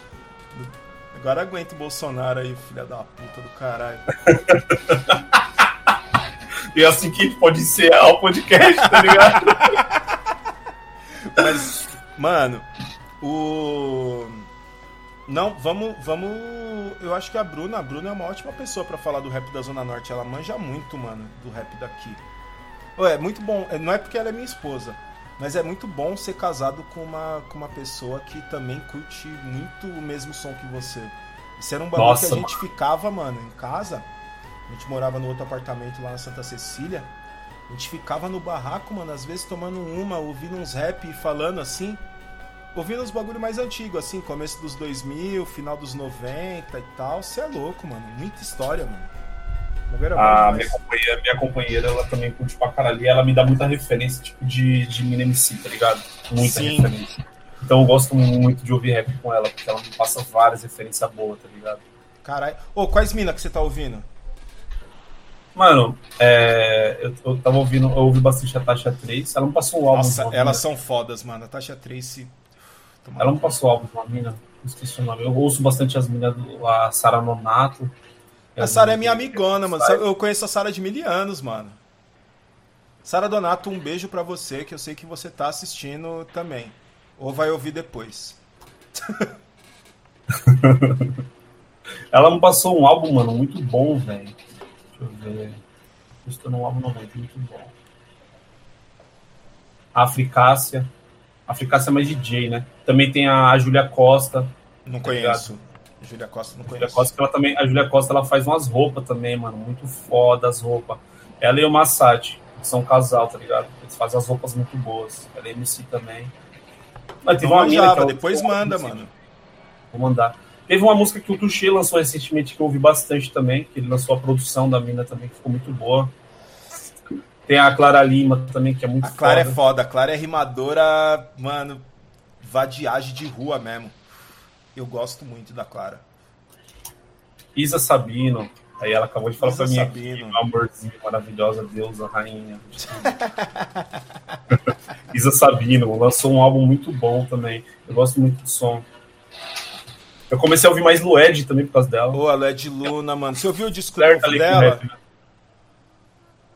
Agora aguenta o Bolsonaro aí, filha da puta do caralho. e é assim que a gente pode encerrar o podcast, tá ligado? Mas, mano, o. Não, vamos, vamos. Eu acho que a Bruna, a Bruna é uma ótima pessoa para falar do rap da Zona Norte. Ela manja muito, mano, do rap daqui. É muito bom. Não é porque ela é minha esposa, mas é muito bom ser casado com uma, com uma pessoa que também curte muito o mesmo som que você. Isso era um bagulho Nossa, que a gente mano. ficava, mano, em casa. A gente morava no outro apartamento lá na Santa Cecília. A gente ficava no barraco, mano, às vezes tomando uma, ouvindo uns rap e falando assim ouvindo os bagulho mais antigo, assim, começo dos 2000, final dos 90 e tal. Você é louco, mano. Muita história, mano. A minha companheira, minha companheira, ela também curte pra caralho. E ela me dá muita referência, tipo, de, de Mina MC, tá ligado? Muita Sim. referência. Então eu gosto muito de ouvir rap com ela, porque ela me passa várias referências boas, tá ligado? Caralho. Ô, quais minas que você tá ouvindo? Mano, é, eu, eu tava ouvindo, eu ouvi bastante a Tasha 3. Ela não passou um álbum. Nossa, elas são fodas, mano. A Tasha 3 ela não passou álbum com uma mina, esqueci o nome. Eu ouço bastante as minas, a Sara Nonato. A Sara é minha amigona, mano. Eu conheço a Sara de mil anos, mano. Sara Donato, um beijo para você, que eu sei que você tá assistindo também. Ou vai ouvir depois. Ela não passou um álbum, mano, muito bom, velho. Deixa eu ver. Estou num álbum 90, muito bom. Africácia. Africácia é mais DJ, né? Também tem a Júlia Costa. Não tá conheço. Júlia Costa, não conheço. Julia Costa, ela também, a Júlia Costa ela faz umas roupas também, mano. Muito foda as roupas. Ela e o Massati, são um casal, tá ligado? Eles fazem as roupas muito boas. Ela é MC também. Mas teve uma mina que depois manda, mano. Vou mandar. Teve uma música que o Tuxê lançou recentemente que eu ouvi bastante também, que ele lançou a produção da mina também, que ficou muito boa. Tem a Clara Lima também, que é muito A Clara é foda. é foda. A Clara é rimadora, mano, vadiagem de rua mesmo. Eu gosto muito da Clara. Isa Sabino. Aí ela acabou de falar Isa pra mim Sabino. aqui, amorzinho, maravilhosa deusa, rainha. Isa Sabino lançou um álbum muito bom também. Eu gosto muito do som. Eu comecei a ouvir mais Lued também por causa dela. Boa, Lued Luna, mano. Você ouviu o disco dela? Rap, né?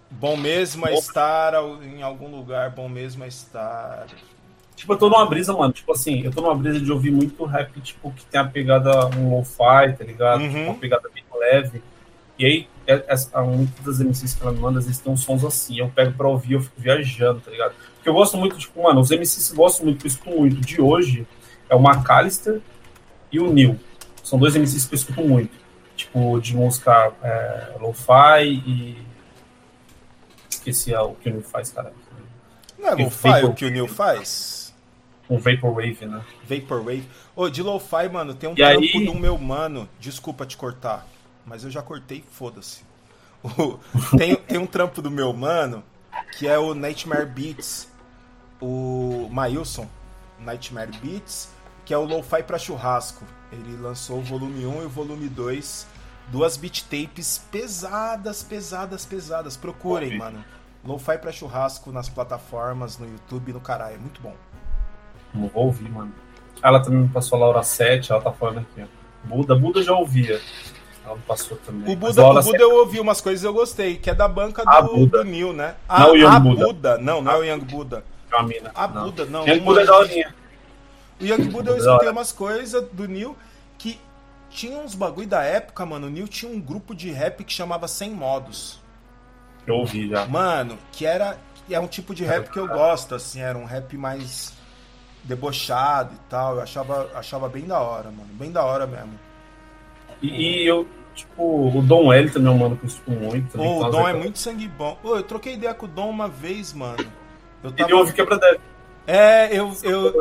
Bom mesmo é estar em algum lugar, bom mesmo é estar. Tipo, eu tô numa brisa, mano. Tipo assim, eu tô numa brisa de ouvir muito rap, tipo, que tem a pegada um lo-fi, tá ligado? Uhum. Tipo, uma pegada bem leve. E aí, é, é, muitas das MCs que ela me manda, às vezes tem uns sons assim. Eu pego pra ouvir, eu fico viajando, tá ligado? Porque eu gosto muito, tipo, mano, os MCs que gostam muito, que eu escuto muito de hoje, é o McAllister e o Neil. São dois MCs que eu escuto muito. Tipo, de música é, lo-fi e esqueci o que o Neil faz, cara. Não é lo-fi o que o Neil faz? Um Vaporwave, né? Vaporwave. Ô, de lo-fi, mano, tem um e trampo aí... do meu mano. Desculpa te cortar, mas eu já cortei, foda-se. tem, tem um trampo do meu mano, que é o Nightmare Beats. O Mailson, Nightmare Beats, que é o lo-fi pra churrasco. Ele lançou o volume 1 e o volume 2 Duas beat tapes pesadas, pesadas, pesadas. Procurem, mano. Lo-fi pra churrasco nas plataformas, no YouTube, no caralho. É muito bom. Não vou ouvir, mano. Ela também me passou a Laura 7, ela tá falando aqui, ó. Buda, Buda já ouvia. Ela me passou também. O Buda, o Buda eu ouvi umas coisas eu gostei, que é da banca do, do Neil, né? A, não o Young a Buda. Buda. Não, não é o Young Buda. É uma mina. A não. Buda, não. Young Buda é da horinha. O Young Buda eu escutei umas coisas do Neil que tinha uns bagulho da época, mano. O Neil tinha um grupo de rap que chamava Sem Modos. Eu ouvi já. Mano, que era. É um tipo de rap que eu gosto, assim. Era um rap mais debochado e tal. Eu achava, achava bem da hora, mano. Bem da hora mesmo. E, e eu, tipo, o Dom L também é um mano que eu escuto muito. Também, o Dom é muito sangue bom. Ô, eu troquei ideia com o Dom uma vez, mano. Eu tava... Ele ouve quebra dele. É, eu, eu,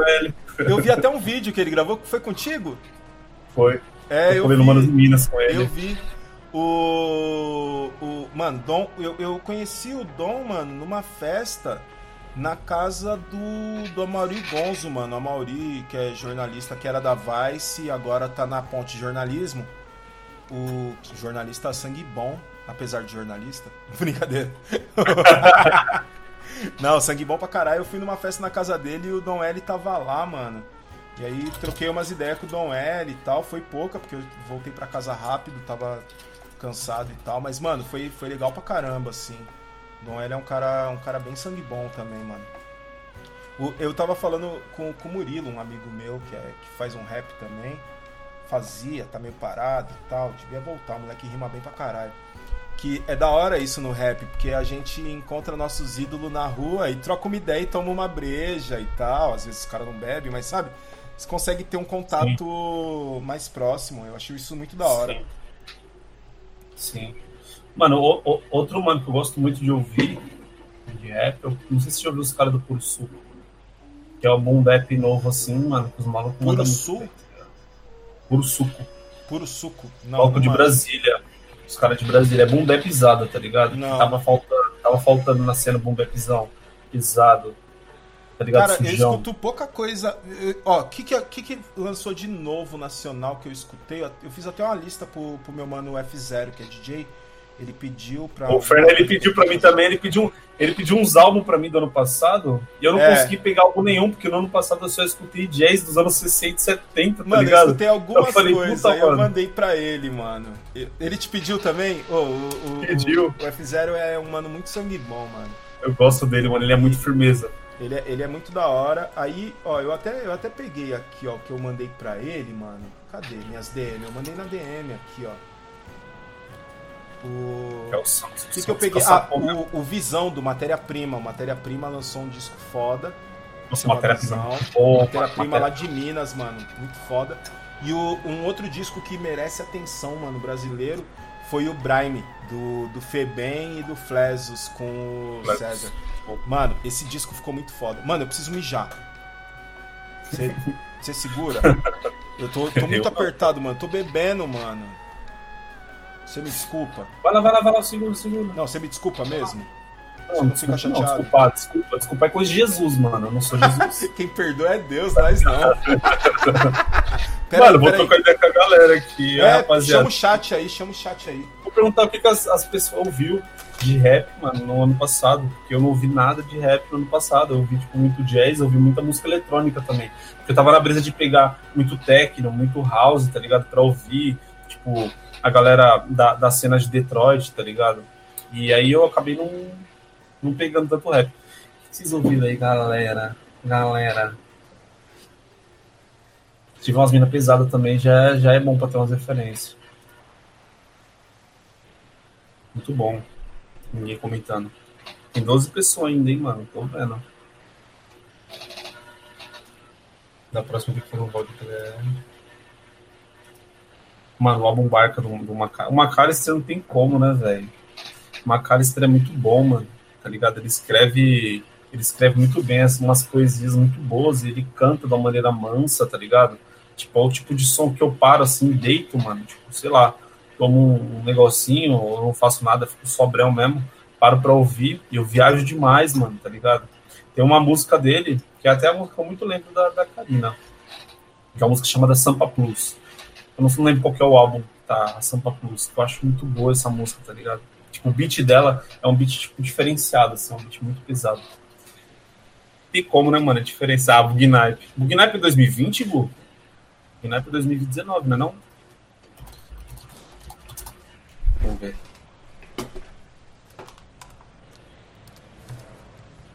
eu vi até um vídeo que ele gravou que foi contigo? Foi. É, eu, vi. Manos Minas com ele. Eu vi. O. o mano, Dom, eu, eu conheci o Dom, mano, numa festa na casa do, do Amaury Gonzo, mano. A Mauri, que é jornalista, que era da Vice e agora tá na Ponte Jornalismo. O jornalista sangue bom, apesar de jornalista. Brincadeira. Não, sangue bom pra caralho. Eu fui numa festa na casa dele e o Dom L tava lá, mano. E aí troquei umas ideias com o Dom L e tal, foi pouca, porque eu voltei para casa rápido, tava cansado e tal, mas mano, foi, foi legal pra caramba, assim. O Dom L é um cara, um cara bem sangue bom também, mano. Eu tava falando com, com o Murilo, um amigo meu que, é, que faz um rap também. Fazia, tá meio parado e tal. Devia voltar, o moleque rima bem pra caralho. Que é da hora isso no rap, porque a gente encontra nossos ídolos na rua e troca uma ideia e toma uma breja e tal. Às vezes os caras não bebem, mas sabe? Você consegue ter um contato Sim. mais próximo. Eu acho isso muito da hora. Sim. Sim. Mano, o, o, outro mano que eu gosto muito de ouvir de rap, eu não sei se você já ouviu os caras do Puro Sul. Que é o boom bap novo assim, mano, que os malucos Puro Sul? Puro Suco. Puro Suco. Não, Palco de mano. Brasília. Os caras de Brasília. É boom bapizado, tá ligado? Não. Tava faltando, tava faltando na cena boom bapzão. Pisado. Tá ligado? Cara, Sujão. eu escuto pouca coisa. Ó, o que que, que que lançou de novo nacional que eu escutei? Eu fiz até uma lista pro, pro meu mano F0, que é DJ. Ele pediu pra. O Fernando ele pediu pra mim também, ele pediu, ele pediu uns álbuns pra mim do ano passado. E eu não é. consegui pegar álbum nenhum, porque no ano passado eu só escutei jazz dos anos 60 e 70, tá mano, ligado? eu escutei algumas eu falei, coisas, aí eu mandei pra ele, mano. Ele te pediu também? Oh, o, o, pediu. O, o F0 é um mano muito sangue bom, mano. Eu gosto dele, mano, ele é muito firmeza. Ele é, ele é muito da hora. Aí, ó, eu até, eu até peguei aqui, ó, que eu mandei pra ele, mano. Cadê minhas DM? Eu mandei na DM aqui, ó. O é o que, que eu peguei? Ah, o, o Visão do Matéria Prima. O Matéria Prima lançou um disco foda. Nossa, Matéria Prima. Matéria Prima lá de Minas, mano. Muito foda. E o, um outro disco que merece atenção, mano, brasileiro, foi o Brime, do, do Febem e do Flesos com o Flesos. César. Mano, esse disco ficou muito foda. Mano, eu preciso mijar. Você segura? Eu tô, tô muito eu apertado, mano. Tô bebendo, mano. Você me desculpa. Vai lá, vai lá, vai lá, segura, segura. Não, você me desculpa mesmo? Não, não fica chateado? Não, desculpa, desculpa, desculpa é coisa de Jesus, mano. Eu não sou Jesus. Quem perdoa é Deus, nós não. pera mano, aí, vou trocar ideia com a galera aqui, é, rapaziada. Chama o chat aí, chama o chat aí. Vou perguntar o que, que as, as pessoas ouviu de rap, mano, no ano passado. Porque eu não ouvi nada de rap no ano passado. Eu ouvi, tipo, muito jazz, eu ouvi muita música eletrônica também. Porque eu tava na brisa de pegar muito techno, muito house, tá ligado? Pra ouvir, tipo, a galera da, da cena de Detroit, tá ligado? E aí eu acabei não, não pegando tanto rap. Vocês ouviram aí, galera? Galera. Se tiver umas minas pesadas também, já, já é bom pra ter umas referências. Muito bom. Ninguém comentando. Tem 12 pessoas ainda, hein, mano? Tô vendo. Da próxima que for no Valde Mano, o álbum Barca do, do Macalester. O Macalester não tem como, né, velho? O Macalester é muito bom, mano. Tá ligado? Ele escreve. Ele escreve muito bem, assim, umas poesias muito boas. E ele canta de uma maneira mansa, tá ligado? Tipo, é o tipo de som que eu paro assim, deito, mano. Tipo, sei lá tomo um negocinho, ou não faço nada, fico sobrão mesmo, paro pra ouvir e eu viajo demais, mano, tá ligado? Tem uma música dele, que é até a música que eu muito lembro da, da Karina, que é uma música chamada Sampa Plus. Eu não lembro qual que é o álbum, tá? A Sampa que eu acho muito boa essa música, tá ligado? Tipo, o beat dela é um beat tipo, diferenciado, assim, é um beat muito pesado. Tem como, né, mano, diferenciar Bugnipe. Bugnipe é 2020, Gu? Bugnipe é 2019, não é não? Vamos ver.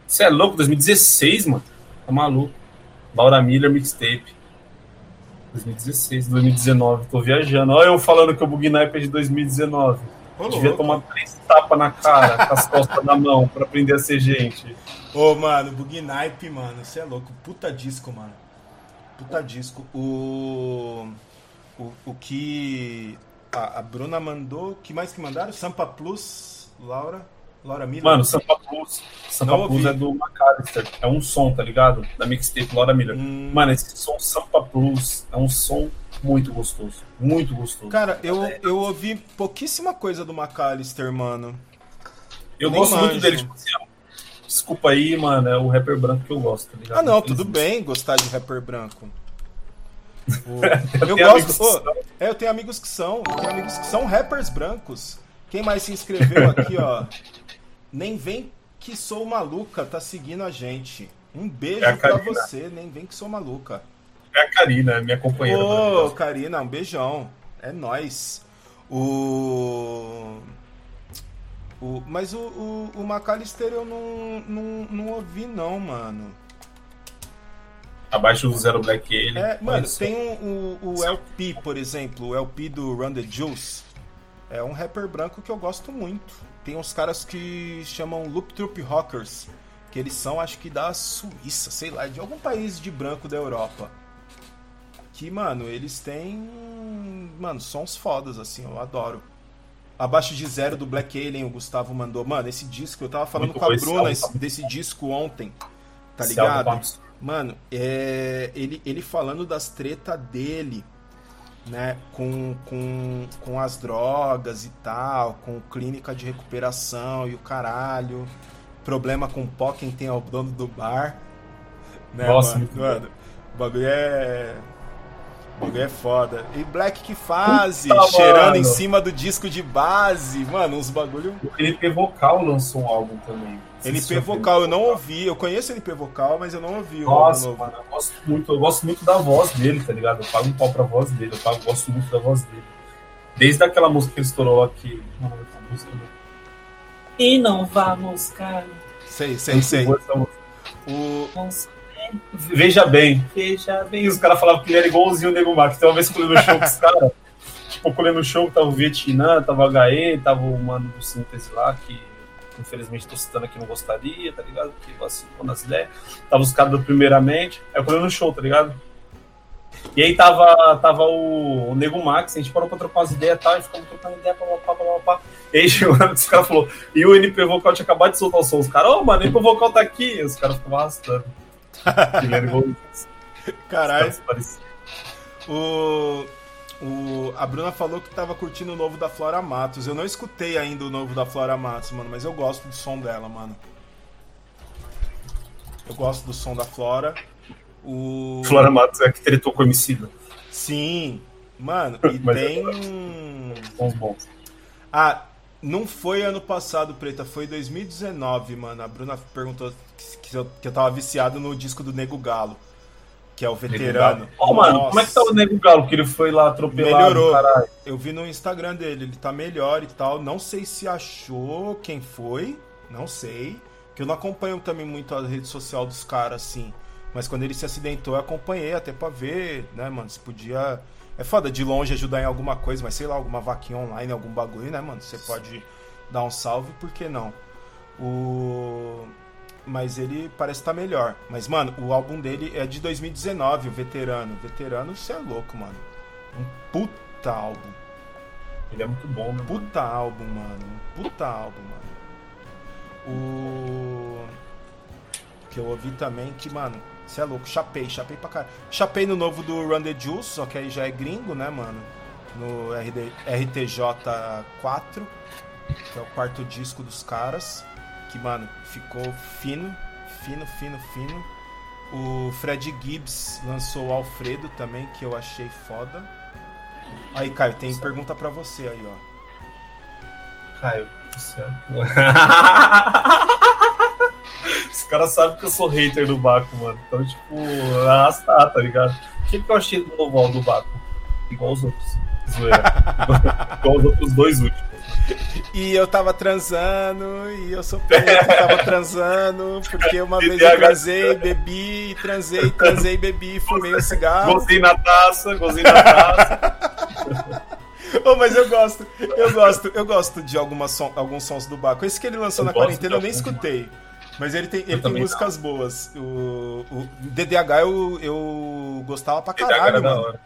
Você é louco? 2016, mano. Tá maluco. Laura Miller Mixtape. 2016, 2019. Tô viajando. Olha eu falando que o Bugnipe é de 2019. Ô, Devia louco. tomar três tapas na cara, com as costas na mão, pra aprender a ser gente. Ô, mano, Bugnipe, mano. Você é louco. Puta disco, mano. Puta disco. O. O, o que a, a Bruna mandou. que mais que mandaram? Sampa Plus, Laura. Laura Miller. Mano, Sampa Plus. Sampa Não Plus ouvi. é do McAllister. É um som, tá ligado? Da mixtape Laura Miller. Hum. Mano, esse som Sampa Plus é um som muito gostoso. Muito gostoso. Cara, eu, eu ouvi pouquíssima coisa do McAllister, mano. Eu Nem gosto manjo. muito dele, tipo assim, Desculpa aí, mano, é o rapper branco que eu gosto, tá ligado? Ah, não, tudo bem gostar de rapper branco. eu, eu gosto. Oh, é, eu tenho amigos que são. Eu tenho amigos que são rappers brancos. Quem mais se inscreveu aqui, ó? Nem vem que sou maluca, tá seguindo a gente. Um beijo é pra você, nem vem que sou maluca. é a Karina, minha companheira. Ô, Karina, um beijão. É nós. O. o mas o, o, o McAllister eu não, não, não ouvi, não, mano. Abaixo do Zero Black ele. É, mano, tem o, o, o LP, por exemplo, o LP do Run the Juice. É um rapper branco que eu gosto muito. Tem uns caras que chamam Loop Troop Rockers, que eles são, acho que da Suíça, sei lá, de algum país de branco da Europa. Que, mano, eles têm. Mano, sons fodas, assim, eu adoro. Abaixo de Zero do Black Alien, o Gustavo mandou. Mano, esse disco, eu tava falando Muito com a Bruna esse, desse disco ontem, tá ligado? Mano, é, ele, ele falando das tretas dele né, com, com, com as drogas e tal, com clínica de recuperação e o caralho, problema com pó quem tem é o dono do bar. Né, Nossa, mano? mano o bagulho é. O bagulho é foda. E Black que fase, Puta, cheirando mano. em cima do disco de base, mano, uns bagulho. O LP Vocal lançou um álbum também. LP Vocal, eu não ouvi. Eu conheço LP Vocal, mas eu não ouvi. Nossa, mano, eu gosto muito, eu gosto muito da voz dele, tá ligado? Eu pago um pau pra voz dele, eu pago, gosto muito da voz dele. Desde aquela música que ele estourou aqui. Música, e não vamos, cara. Sei, sei, sei. O... Veja bem. Veja bem. E os caras falavam que ele era igualzinho o Nego Marques. Então, uma vez que eu no show com os caras, tipo, eu no show, tava o Vietnã, tava o HE, tava o mano do Síntese lá, que infelizmente tô citando aqui, não gostaria, tá ligado? Porque vacilou nas ideias. Tava os caras do Primeiramente, aí eu colei no show, tá ligado? E aí tava, tava o, o Nego Max, a gente parou pra trocar umas ideias e tal, e ficamos trocando ideia, pá, pá, pá, pá, pá. E aí os caras falaram, e o NP Vocal tinha acabado de soltar o som. Os caras, ô, oh, mano, o NP Vocal tá aqui. E os caras ficavam arrastando. Caralho. O... O, a Bruna falou que tava curtindo o novo da Flora Matos. Eu não escutei ainda o novo da Flora Matos, mano, mas eu gosto do som dela, mano. Eu gosto do som da Flora. O... Flora Matos é a que tretou com o Emicida. Sim, mano, e tem. Bons bons. Ah, não foi ano passado, Preta, foi 2019, mano. A Bruna perguntou que eu, que eu tava viciado no disco do Nego Galo que é o veterano. Ó, oh, mano, como é que tá o Nego Galo? Que ele foi lá atropelado, Melhorou. Caralho. Eu vi no Instagram dele, ele tá melhor e tal. Não sei se achou quem foi, não sei. Que eu não acompanho também muito a rede social dos caras, assim. Mas quando ele se acidentou, eu acompanhei até pra ver, né, mano, se podia... É foda de longe ajudar em alguma coisa, mas sei lá, alguma vaquinha online, algum bagulho, né, mano? Você pode dar um salve, por que não? O mas ele parece estar tá melhor. Mas, mano, o álbum dele é de 2019, o Veterano. Veterano, isso é louco, mano. Um puta álbum. Ele é muito bom, né? Puta álbum, mano. Um puta álbum, mano. O. Que eu ouvi também que, mano, você é louco. Chapei, chapei pra caralho. Chapei no novo do Run the Juice, só que aí já é gringo, né, mano? No RD... RTJ4, que é o quarto disco dos caras que, mano, ficou fino, fino, fino, fino. O Fred Gibbs lançou o Alfredo também, que eu achei foda. Aí, Caio, tem pergunta para você aí, ó. Caio, céu. Os caras sabem que eu sou hater do Baco, mano. Então, tipo, arrastar, tá ligado? O que, que eu achei do novo do Baco? Igual os outros. Igual os outros dois últimos. E eu tava transando, e eu sou preto, tava transando, porque uma vez eu transei, bebi, transei, transei, bebi, fumei um cigarro. Gozei na taça, gozei na taça. oh, mas eu gosto, eu gosto, eu gosto de algumas som, alguns sons do Baco. Esse que ele lançou eu na quarentena eu nem escutei. Mas ele tem, ele tem músicas não. boas. O, o DDH eu, eu gostava pra caralho, mano.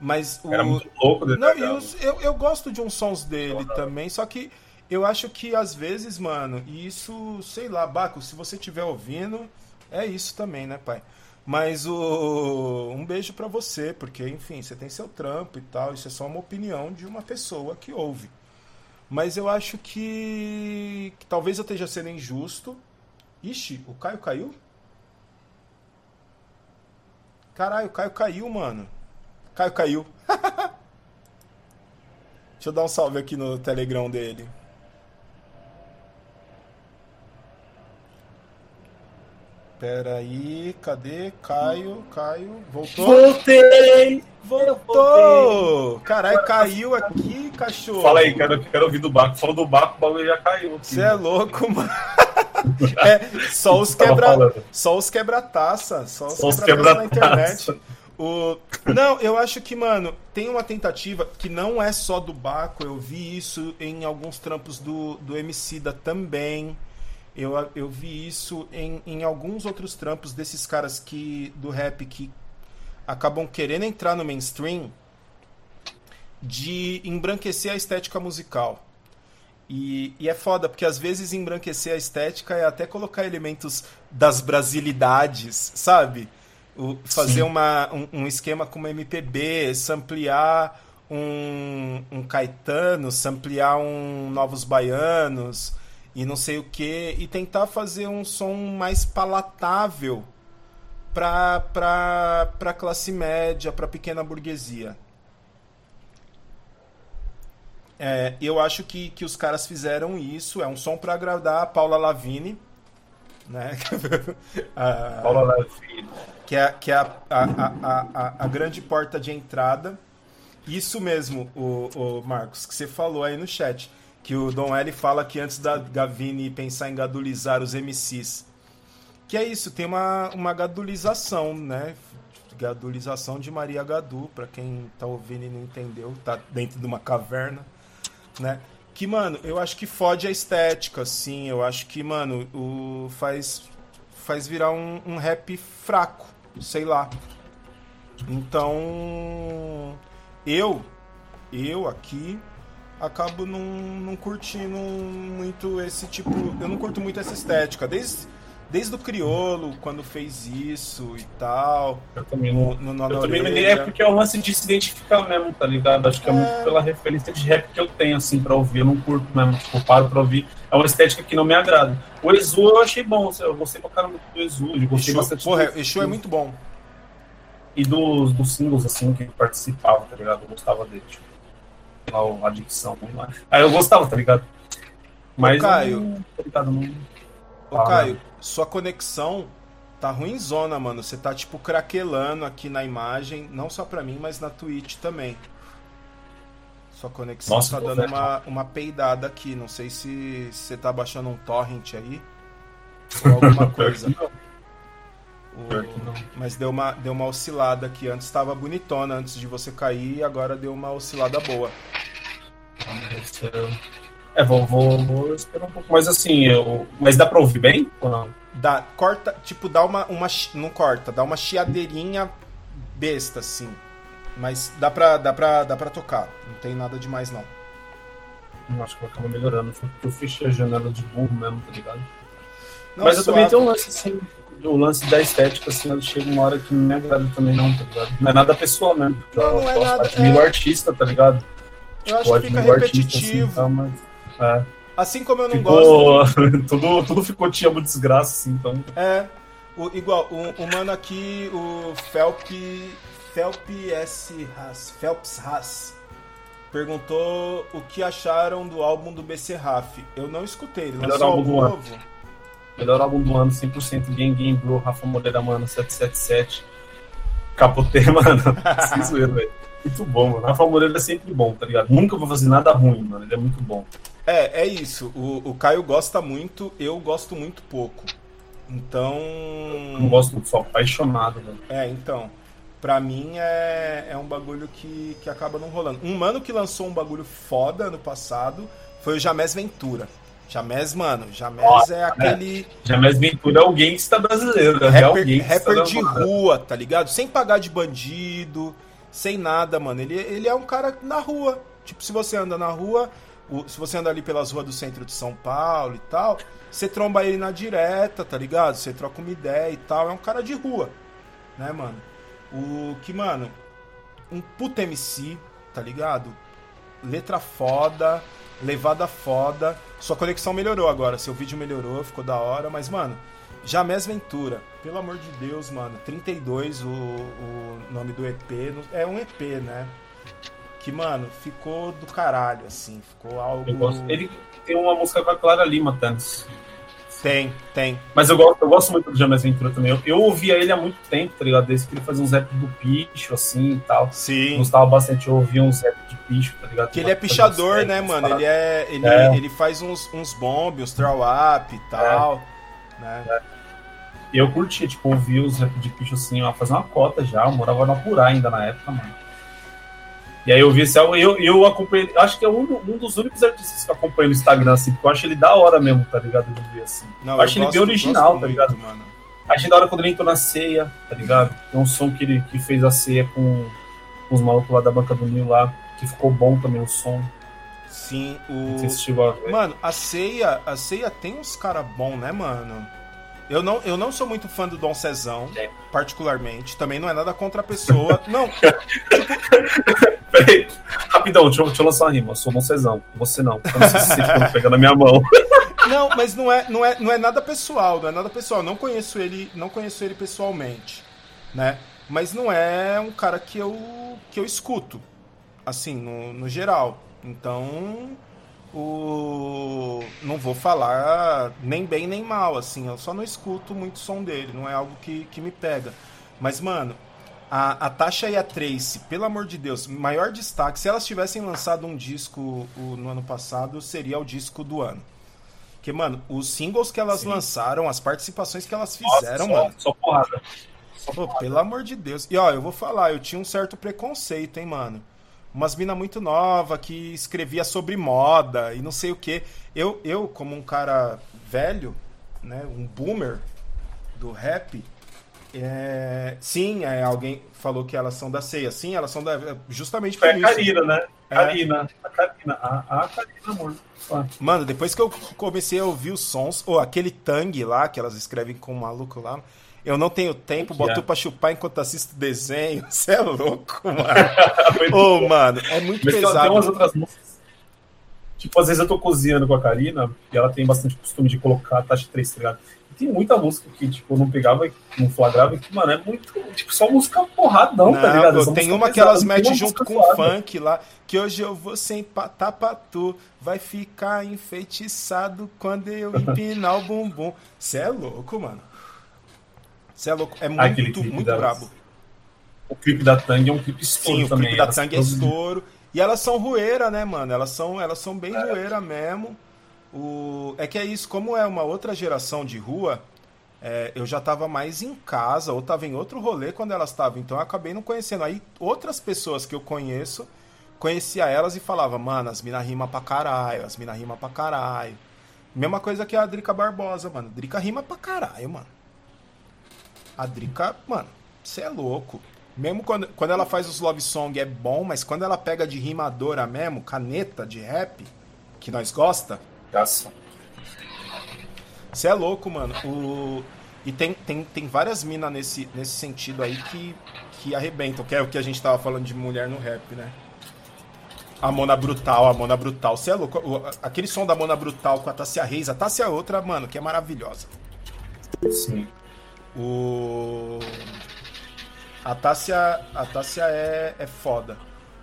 Mas o. Era muito louco dele. Não, eu, eu, eu gosto de uns sons dele também, só que eu acho que às vezes, mano, e isso, sei lá, Baco, se você estiver ouvindo, é isso também, né, pai? Mas o um beijo para você, porque enfim, você tem seu trampo e tal, isso é só uma opinião de uma pessoa que ouve. Mas eu acho que, que talvez eu esteja sendo injusto. Ixi, o Caio caiu? Caralho, o Caio caiu, mano. Caio caiu. Deixa eu dar um salve aqui no Telegram dele. Pera aí, cadê? Caio, Caio, voltou? Voltei! Voltou! Caralho, caiu aqui, cachorro. Fala aí, quero, quero ouvir do Baco. Falou do Baco, o bagulho já caiu. Você é louco, mano. É, só os quebra, só os quebra-taça, só os quebra-taça na quebra-taça. internet. O... Não, eu acho que, mano, tem uma tentativa que não é só do Baco, eu vi isso em alguns trampos do, do Emicida também. Eu, eu vi isso em, em alguns outros trampos desses caras que do rap que acabam querendo entrar no mainstream de embranquecer a estética musical. E, e é foda, porque às vezes embranquecer a estética é até colocar elementos das brasilidades, sabe? O- fazer Sim. uma, um, um esquema como MPB, samplear um, um Caetano, samplear um Novos Baianos e não sei o que, e tentar fazer um som mais palatável para para classe média, para pequena burguesia. É, eu acho que, que os caras fizeram isso. É um som para agradar a Paula Lavigne, né? A- que é, que é a, a, a, a, grande porta de entrada. Isso mesmo, o, o Marcos, que você falou aí no chat. Que o Dom L fala que antes da Gavine pensar em gadulizar os MCs. Que é isso, tem uma, uma gadulização, né? Gadulização de Maria Gadu, pra quem tá ouvindo e não entendeu, tá dentro de uma caverna, né? Que, mano, eu acho que fode a estética, assim. Eu acho que, mano, o faz, faz virar um, um rap fraco, sei lá. Então, eu, eu aqui, acabo não, não curtindo muito esse tipo. Eu não curto muito essa estética. Desde, desde o Criolo, quando fez isso e tal. Eu também No, não. no Eu também é porque é um lance de se identificar mesmo, tá ligado? Acho que é, É. muito pela referência de rap que eu tenho, assim, pra ouvir. Eu não curto mesmo, tipo, eu paro pra ouvir. É uma estética que não me agrada. O Exu eu achei bom, eu gostei pra caramba do Exu. Eu gostei Exu, bastante porra, do- Exu é muito bom. E dos, dos singles, assim, que participava, tá ligado? Eu gostava dele, tipo, lá o Adicção, acho. Aí eu gostava, tá ligado? Mas, Caio. eu não, tá ligado? Não... Ô, Caio, sua conexão tá ruimzona, mano. Você tá, tipo, craquelando aqui na imagem, não só pra mim, mas na Twitch também. Sua conexão Nossa, tá dando uma, uma peidada aqui. Não sei se você tá baixando um torrent aí. Ou alguma coisa. O-. Mas deu uma, deu uma oscilada aqui. Antes estava bonitona, antes de você cair, e agora deu uma oscilada boa. É, vou, vou, vou esperar um pouco. Mas assim, eu... mas dá pra ouvir bem? Ou não? Dá, corta, tipo, dá uma, uma. Não corta, dá uma chiadeirinha besta, assim. Mas dá pra, dá, pra, dá pra tocar. Não tem nada demais, não. Eu Acho que vai acabar melhorando. Eu fechei a janela de burro mesmo, tá ligado? Não, Mas eu suave. também tenho um lance assim, o lance da estética, assim, chega uma hora que não me agrada também, não, tá ligado? Não é nada pessoal mesmo. Não, eu não é gosto, nada, admiro é. artista, tá ligado? Eu acho Eu que fica admiro o artista, repetitivo. assim, tá, mas, é. Assim como eu não gosto. Ficou, tudo, tudo ficou tinha muito desgraça, assim, então. É. O, igual, o, o mano aqui, o Felp. Felp S. Haas. Phelps Haas. Perguntou o que acharam do álbum do BC Raf. Eu não escutei, ele Melhor lançou álbum do ano. novo. Melhor álbum do ano, 100% Gang Gang Blue, Rafa Moreira, mano, 777. Capotei, mano. Sem zoeira, velho. Muito bom, mano. Rafa Moreira é sempre bom, tá ligado? Nunca vou fazer nada ruim, mano. Ele é muito bom. É, é isso. O, o Caio gosta muito, eu gosto muito pouco. Então. Não gosto muito, sou apaixonado, velho. É, então. Pra mim é, é um bagulho que, que acaba não rolando. Um mano que lançou um bagulho foda ano passado foi o Jamés Ventura. Jamés, mano, Jamés Nossa, é aquele Jamais Ventura é o gangsta brasileiro, é real rapper, gangsta. rapper da de rua, tá ligado? Sem pagar de bandido, sem nada, mano. Ele, ele é um cara na rua. Tipo, se você anda na rua, o- se você anda ali pelas ruas do centro de São Paulo e tal, você tromba ele na direta, tá ligado? Você troca uma ideia e tal. É um cara de rua, né, mano? O que, mano, um puta MC, tá ligado? Letra foda, levada foda. Sua conexão melhorou agora, seu vídeo melhorou, ficou da hora, mas, mano, Jamés Ventura, pelo amor de Deus, mano. 32, o, o nome do EP. É um EP, né? Que, mano, ficou do caralho, assim. Ficou algo. Eu gosto. Ele tem uma música com a Clara Lima, Thanos. Tem, tem. Mas eu gosto, eu gosto muito do James Ventura também. Eu, eu ouvia ele há muito tempo, tá ligado? Desde que ele fazia uns rap do picho, assim e tal. Sim. Gostava bastante, eu ouvia uns rap de picho, tá ligado? Que ele é pichador, né, mano? Ele é. Ele, é. ele faz uns, uns bomb, uns throw up e tal. É. Né? É. Eu curtia, tipo, ouvir os rap de picho assim, ó, fazer uma cota já. Eu morava no Apurá ainda na época, mano. E aí eu vi esse álbum, eu, eu acompanhei, acho que é um, um dos únicos artistas que eu acompanho no Instagram, assim, porque eu acho ele da hora mesmo, tá ligado? De ver, assim. Não, eu, eu acho gosto, ele bem original, tá ligado? Muito, mano. Achei da hora quando ele entrou na ceia, tá ligado? Tem um som que ele que fez a ceia com, com os malucos lá da banca do Nil lá, que ficou bom também o som. Sim, o. Mano, a ceia, a ceia tem uns cara bom, né, mano? Eu não, eu não sou muito fã do Dom Cezão, é. particularmente. Também não é nada contra a pessoa. não. Peraí, rapidão, deixa eu, deixa eu lançar uma rima. Eu sou Dom Cezão, você não. Como você se sente quando pega na minha mão? Não, mas não é, não, é, não é nada pessoal, não é nada pessoal. Não conheço ele, não conheço ele pessoalmente, né? Mas não é um cara que eu, que eu escuto, assim, no, no geral. Então, o não vou falar nem bem nem mal, assim, eu só não escuto muito som dele, não é algo que, que me pega. Mas, mano, a, a Tasha e a Trace, pelo amor de Deus, maior destaque, se elas tivessem lançado um disco o, no ano passado, seria o disco do ano. Porque, mano, os singles que elas Sim. lançaram, as participações que elas fizeram, Nossa, só, mano. Só porrada. Só Pô, pelo amor de Deus. E ó, eu vou falar, eu tinha um certo preconceito, hein, mano umas mina muito nova que escrevia sobre moda e não sei o que. Eu, eu como um cara velho, né, um boomer do rap, é, sim, é, alguém falou que elas são da ceia. Sim, elas são da. Justamente por é isso. a Karina, né? É. Karina. A Karina. A, a Karina, amor. Mano, depois que eu comecei a ouvir os sons, ou oh, aquele Tang lá, que elas escrevem com o maluco lá, eu não tenho tempo, boto é. pra chupar enquanto assisto desenho. Você é louco, mano. Ô, oh, mano, é muito Mas pesado. Tem umas outras músicas. Tipo, às vezes eu tô cozinhando com a Karina e ela tem bastante costume de colocar a taxa 3, tá ligado? Tem muita música que, tipo, não pegava, não flagrava, que, mano, é muito. Tipo, só música porradão, tá não, tá ligado? Pô, tem uma que elas metem junto com o funk lá, que hoje eu vou sem patapatu, vai ficar enfeitiçado quando eu empinar o bumbum. Você é louco, mano. Você é louco. É muito, muito brabo. O clipe da Tang é um clipe estouro Sim, também. o clipe da Tang é estouro. E elas são rueira, né, mano? Elas são, elas são bem é. rueira mesmo. O... É que é isso, como é uma outra geração de rua, é, eu já tava mais em casa, ou tava em outro rolê quando elas estavam. Então eu acabei não conhecendo. Aí outras pessoas que eu conheço, conhecia elas e falava, mano, as mina rima pra caralho, as mina rima pra caralho. Mesma coisa que a Drica Barbosa, mano. Drica rima pra caralho, mano. A Drica, mano, você é louco. Mesmo quando, quando ela faz os love song é bom, mas quando ela pega de rimadora mesmo, caneta de rap, que nós gosta. Graça. Você é louco, mano. O... E tem, tem, tem várias minas nesse, nesse sentido aí que, que arrebentam, que é o que a gente tava falando de mulher no rap, né? A Mona Brutal, a Mona Brutal. Você é louco. Aquele som da Mona Brutal com a Tassia Reis, a Tassia é outra, mano, que é maravilhosa. Sim. O... A Tássia, a Tássia é, é foda.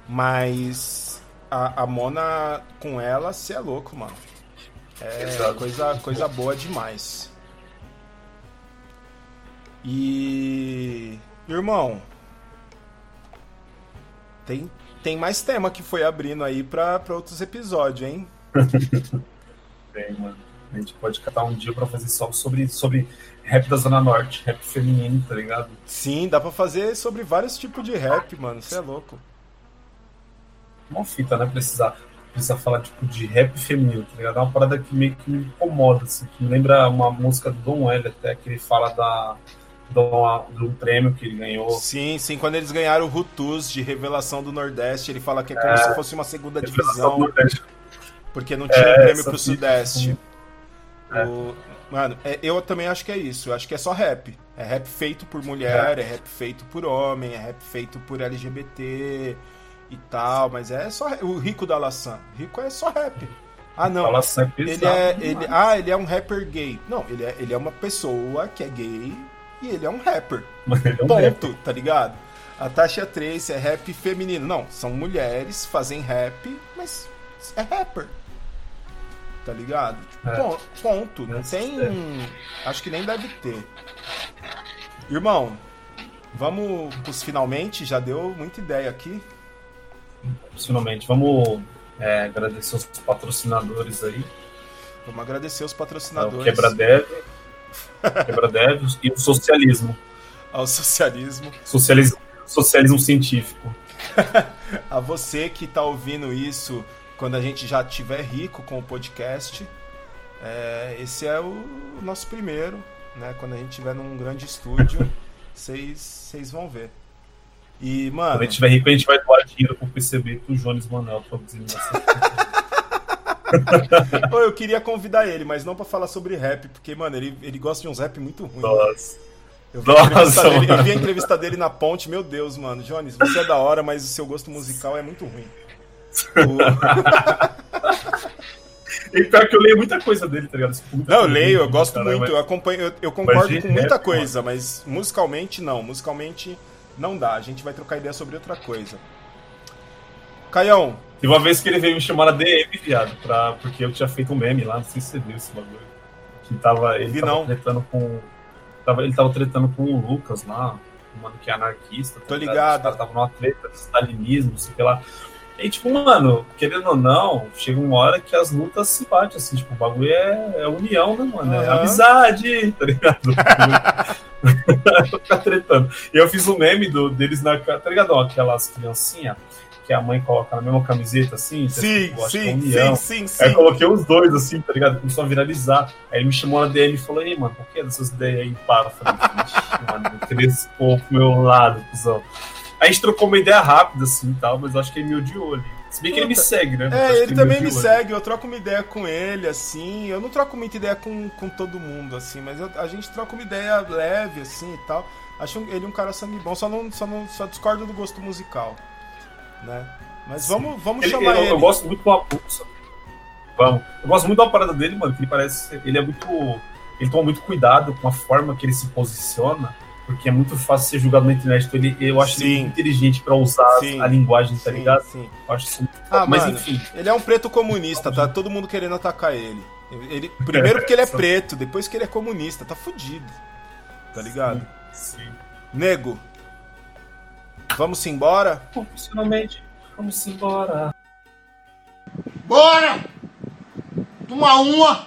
Mas a, a Mona com ela, você é louco, mano. É coisa, coisa boa demais. E. Irmão. Tem, tem mais tema que foi abrindo aí pra, pra outros episódios, hein? tem, mano. A gente pode catar um dia pra fazer só sobre, sobre rap da Zona Norte, rap feminino, tá ligado? Sim, dá pra fazer sobre vários tipos de rap, mano. Você é louco. Uma fita, né? Precisar, precisar falar tipo, de rap feminino, tá ligado? É uma parada que meio que me incomoda, assim, que me lembra uma música do Dom L até, que ele fala da. Do, do prêmio que ele ganhou. Sim, sim, quando eles ganharam o Rutus de revelação do Nordeste, ele fala que é como é, se fosse uma segunda divisão. Porque não tinha é, prêmio pro Sudeste. É. O, Mano, é, eu também acho que é isso. Eu acho que é só rap. É rap feito por mulher, é, é rap feito por homem, é rap feito por LGBT e tal, mas é só o rico da Laçã. Rico é só rap. Ah, não. É ele é, ele, ah, ele é um rapper gay. Não, ele é, ele é uma pessoa que é gay e ele é um rapper. É um Ponto, rapper. tá ligado? A Tasha Trace é rap feminino. Não, são mulheres, fazem rap, mas é rapper. Tá ligado? É. Pon- Ponto. Não tem. é. Acho que nem deve ter. Irmão, vamos pros finalmente. Já deu muita ideia aqui. Finalmente, vamos é, agradecer os patrocinadores aí. Vamos agradecer os É, patrocinadores Quebradev, Quebradev e o socialismo. ao socialismo. Socialismo, socialismo científico. A você que tá ouvindo isso quando a gente já tiver rico com o podcast. é, esse é o nosso primeiro, né? Quando a gente tiver num grande estúdio, vocês vão ver. E, Quando mano, a gente tiver rico, a gente vai doar dinheiro pro PCB pro Jones Manuel produzir nossa. Pô, eu queria convidar ele, mas não pra falar sobre rap, porque, mano, ele, ele gosta de uns rap muito ruins. Nossa. Eu vi, a Nossa, entrevista dele, eu mano. vi a entrevista dele na ponte, meu Deus, mano. Jones, você é da hora, mas o seu gosto musical é muito ruim. E pior que eu leio muita coisa dele, tá ligado? Não, eu leio, eu gosto cara, muito, mas- eu acompanho, eu, eu concordo com muita rap, coisa, mas musicalmente não. Musicalmente não dá. A gente vai trocar ideia sobre outra coisa. Caião, Teve uma vez que ele veio me chamar na DM, viado, pra, porque eu tinha feito um meme lá, não sei se você viu esse bagulho. Que tava, ele tava não. tretando com. Tava, ele tava tretando com o Lucas lá, um mano que é anarquista. Tô tá ligado. Tava numa treta de stalinismo, sei lá. E tipo, mano, querendo ou não, chega uma hora que as lutas se batem, assim, tipo, o bagulho é, é união, né, mano? É Aham. amizade, tá ligado? Ficar tretando. E eu fiz um meme do, deles na. Tá ligado? Ó, Aquelas criancinhas que a mãe coloca na mesma camiseta, assim, sim, tipo, sim, união. sim, sim, Aí eu sim. coloquei os dois, assim, tá ligado? Começou a viralizar. Aí ele me chamou na DM e falou, ei, mano, por que dessas ideias aí? Para. Eu falei, "Vixe, mano, pro meu lado, cuzão. Aí a gente trocou uma ideia rápida, assim, e tal, mas eu acho que ele me odiou ali. Se bem que ele me segue, né? Acho É, ele também me segue, eu troco uma ideia com ele, assim. Eu não troco muita ideia com, com todo mundo, assim, mas eu- a gente troca uma ideia leve, assim e tal. Acho ele um cara sangue bom, só não, só não só discordo do gosto musical, né? Mas vamos, vamos Ele- chamar eu, ele. eu gosto muito pulsa. Vamos. Eu gosto muito da parada dele, mano, que ele parece. Ele é muito. Ele toma muito cuidado com a forma que ele se posiciona, porque é muito fácil ser julgado na internet. Então ele, eu acho ele Sim. muito inteligente pra usar Sim. a linguagem, tá Sim, ligado? sim. Eu acho isso muito Ah, Mas mano, enfim. ele é um preto comunista, tá todo mundo querendo atacar ele. ele primeiro porque ele é preto, depois que ele é comunista, tá fudido. Tá ligado? Sim. Nego, vamos embora? Profissionalmente, vamos embora. Bora! Uma uma!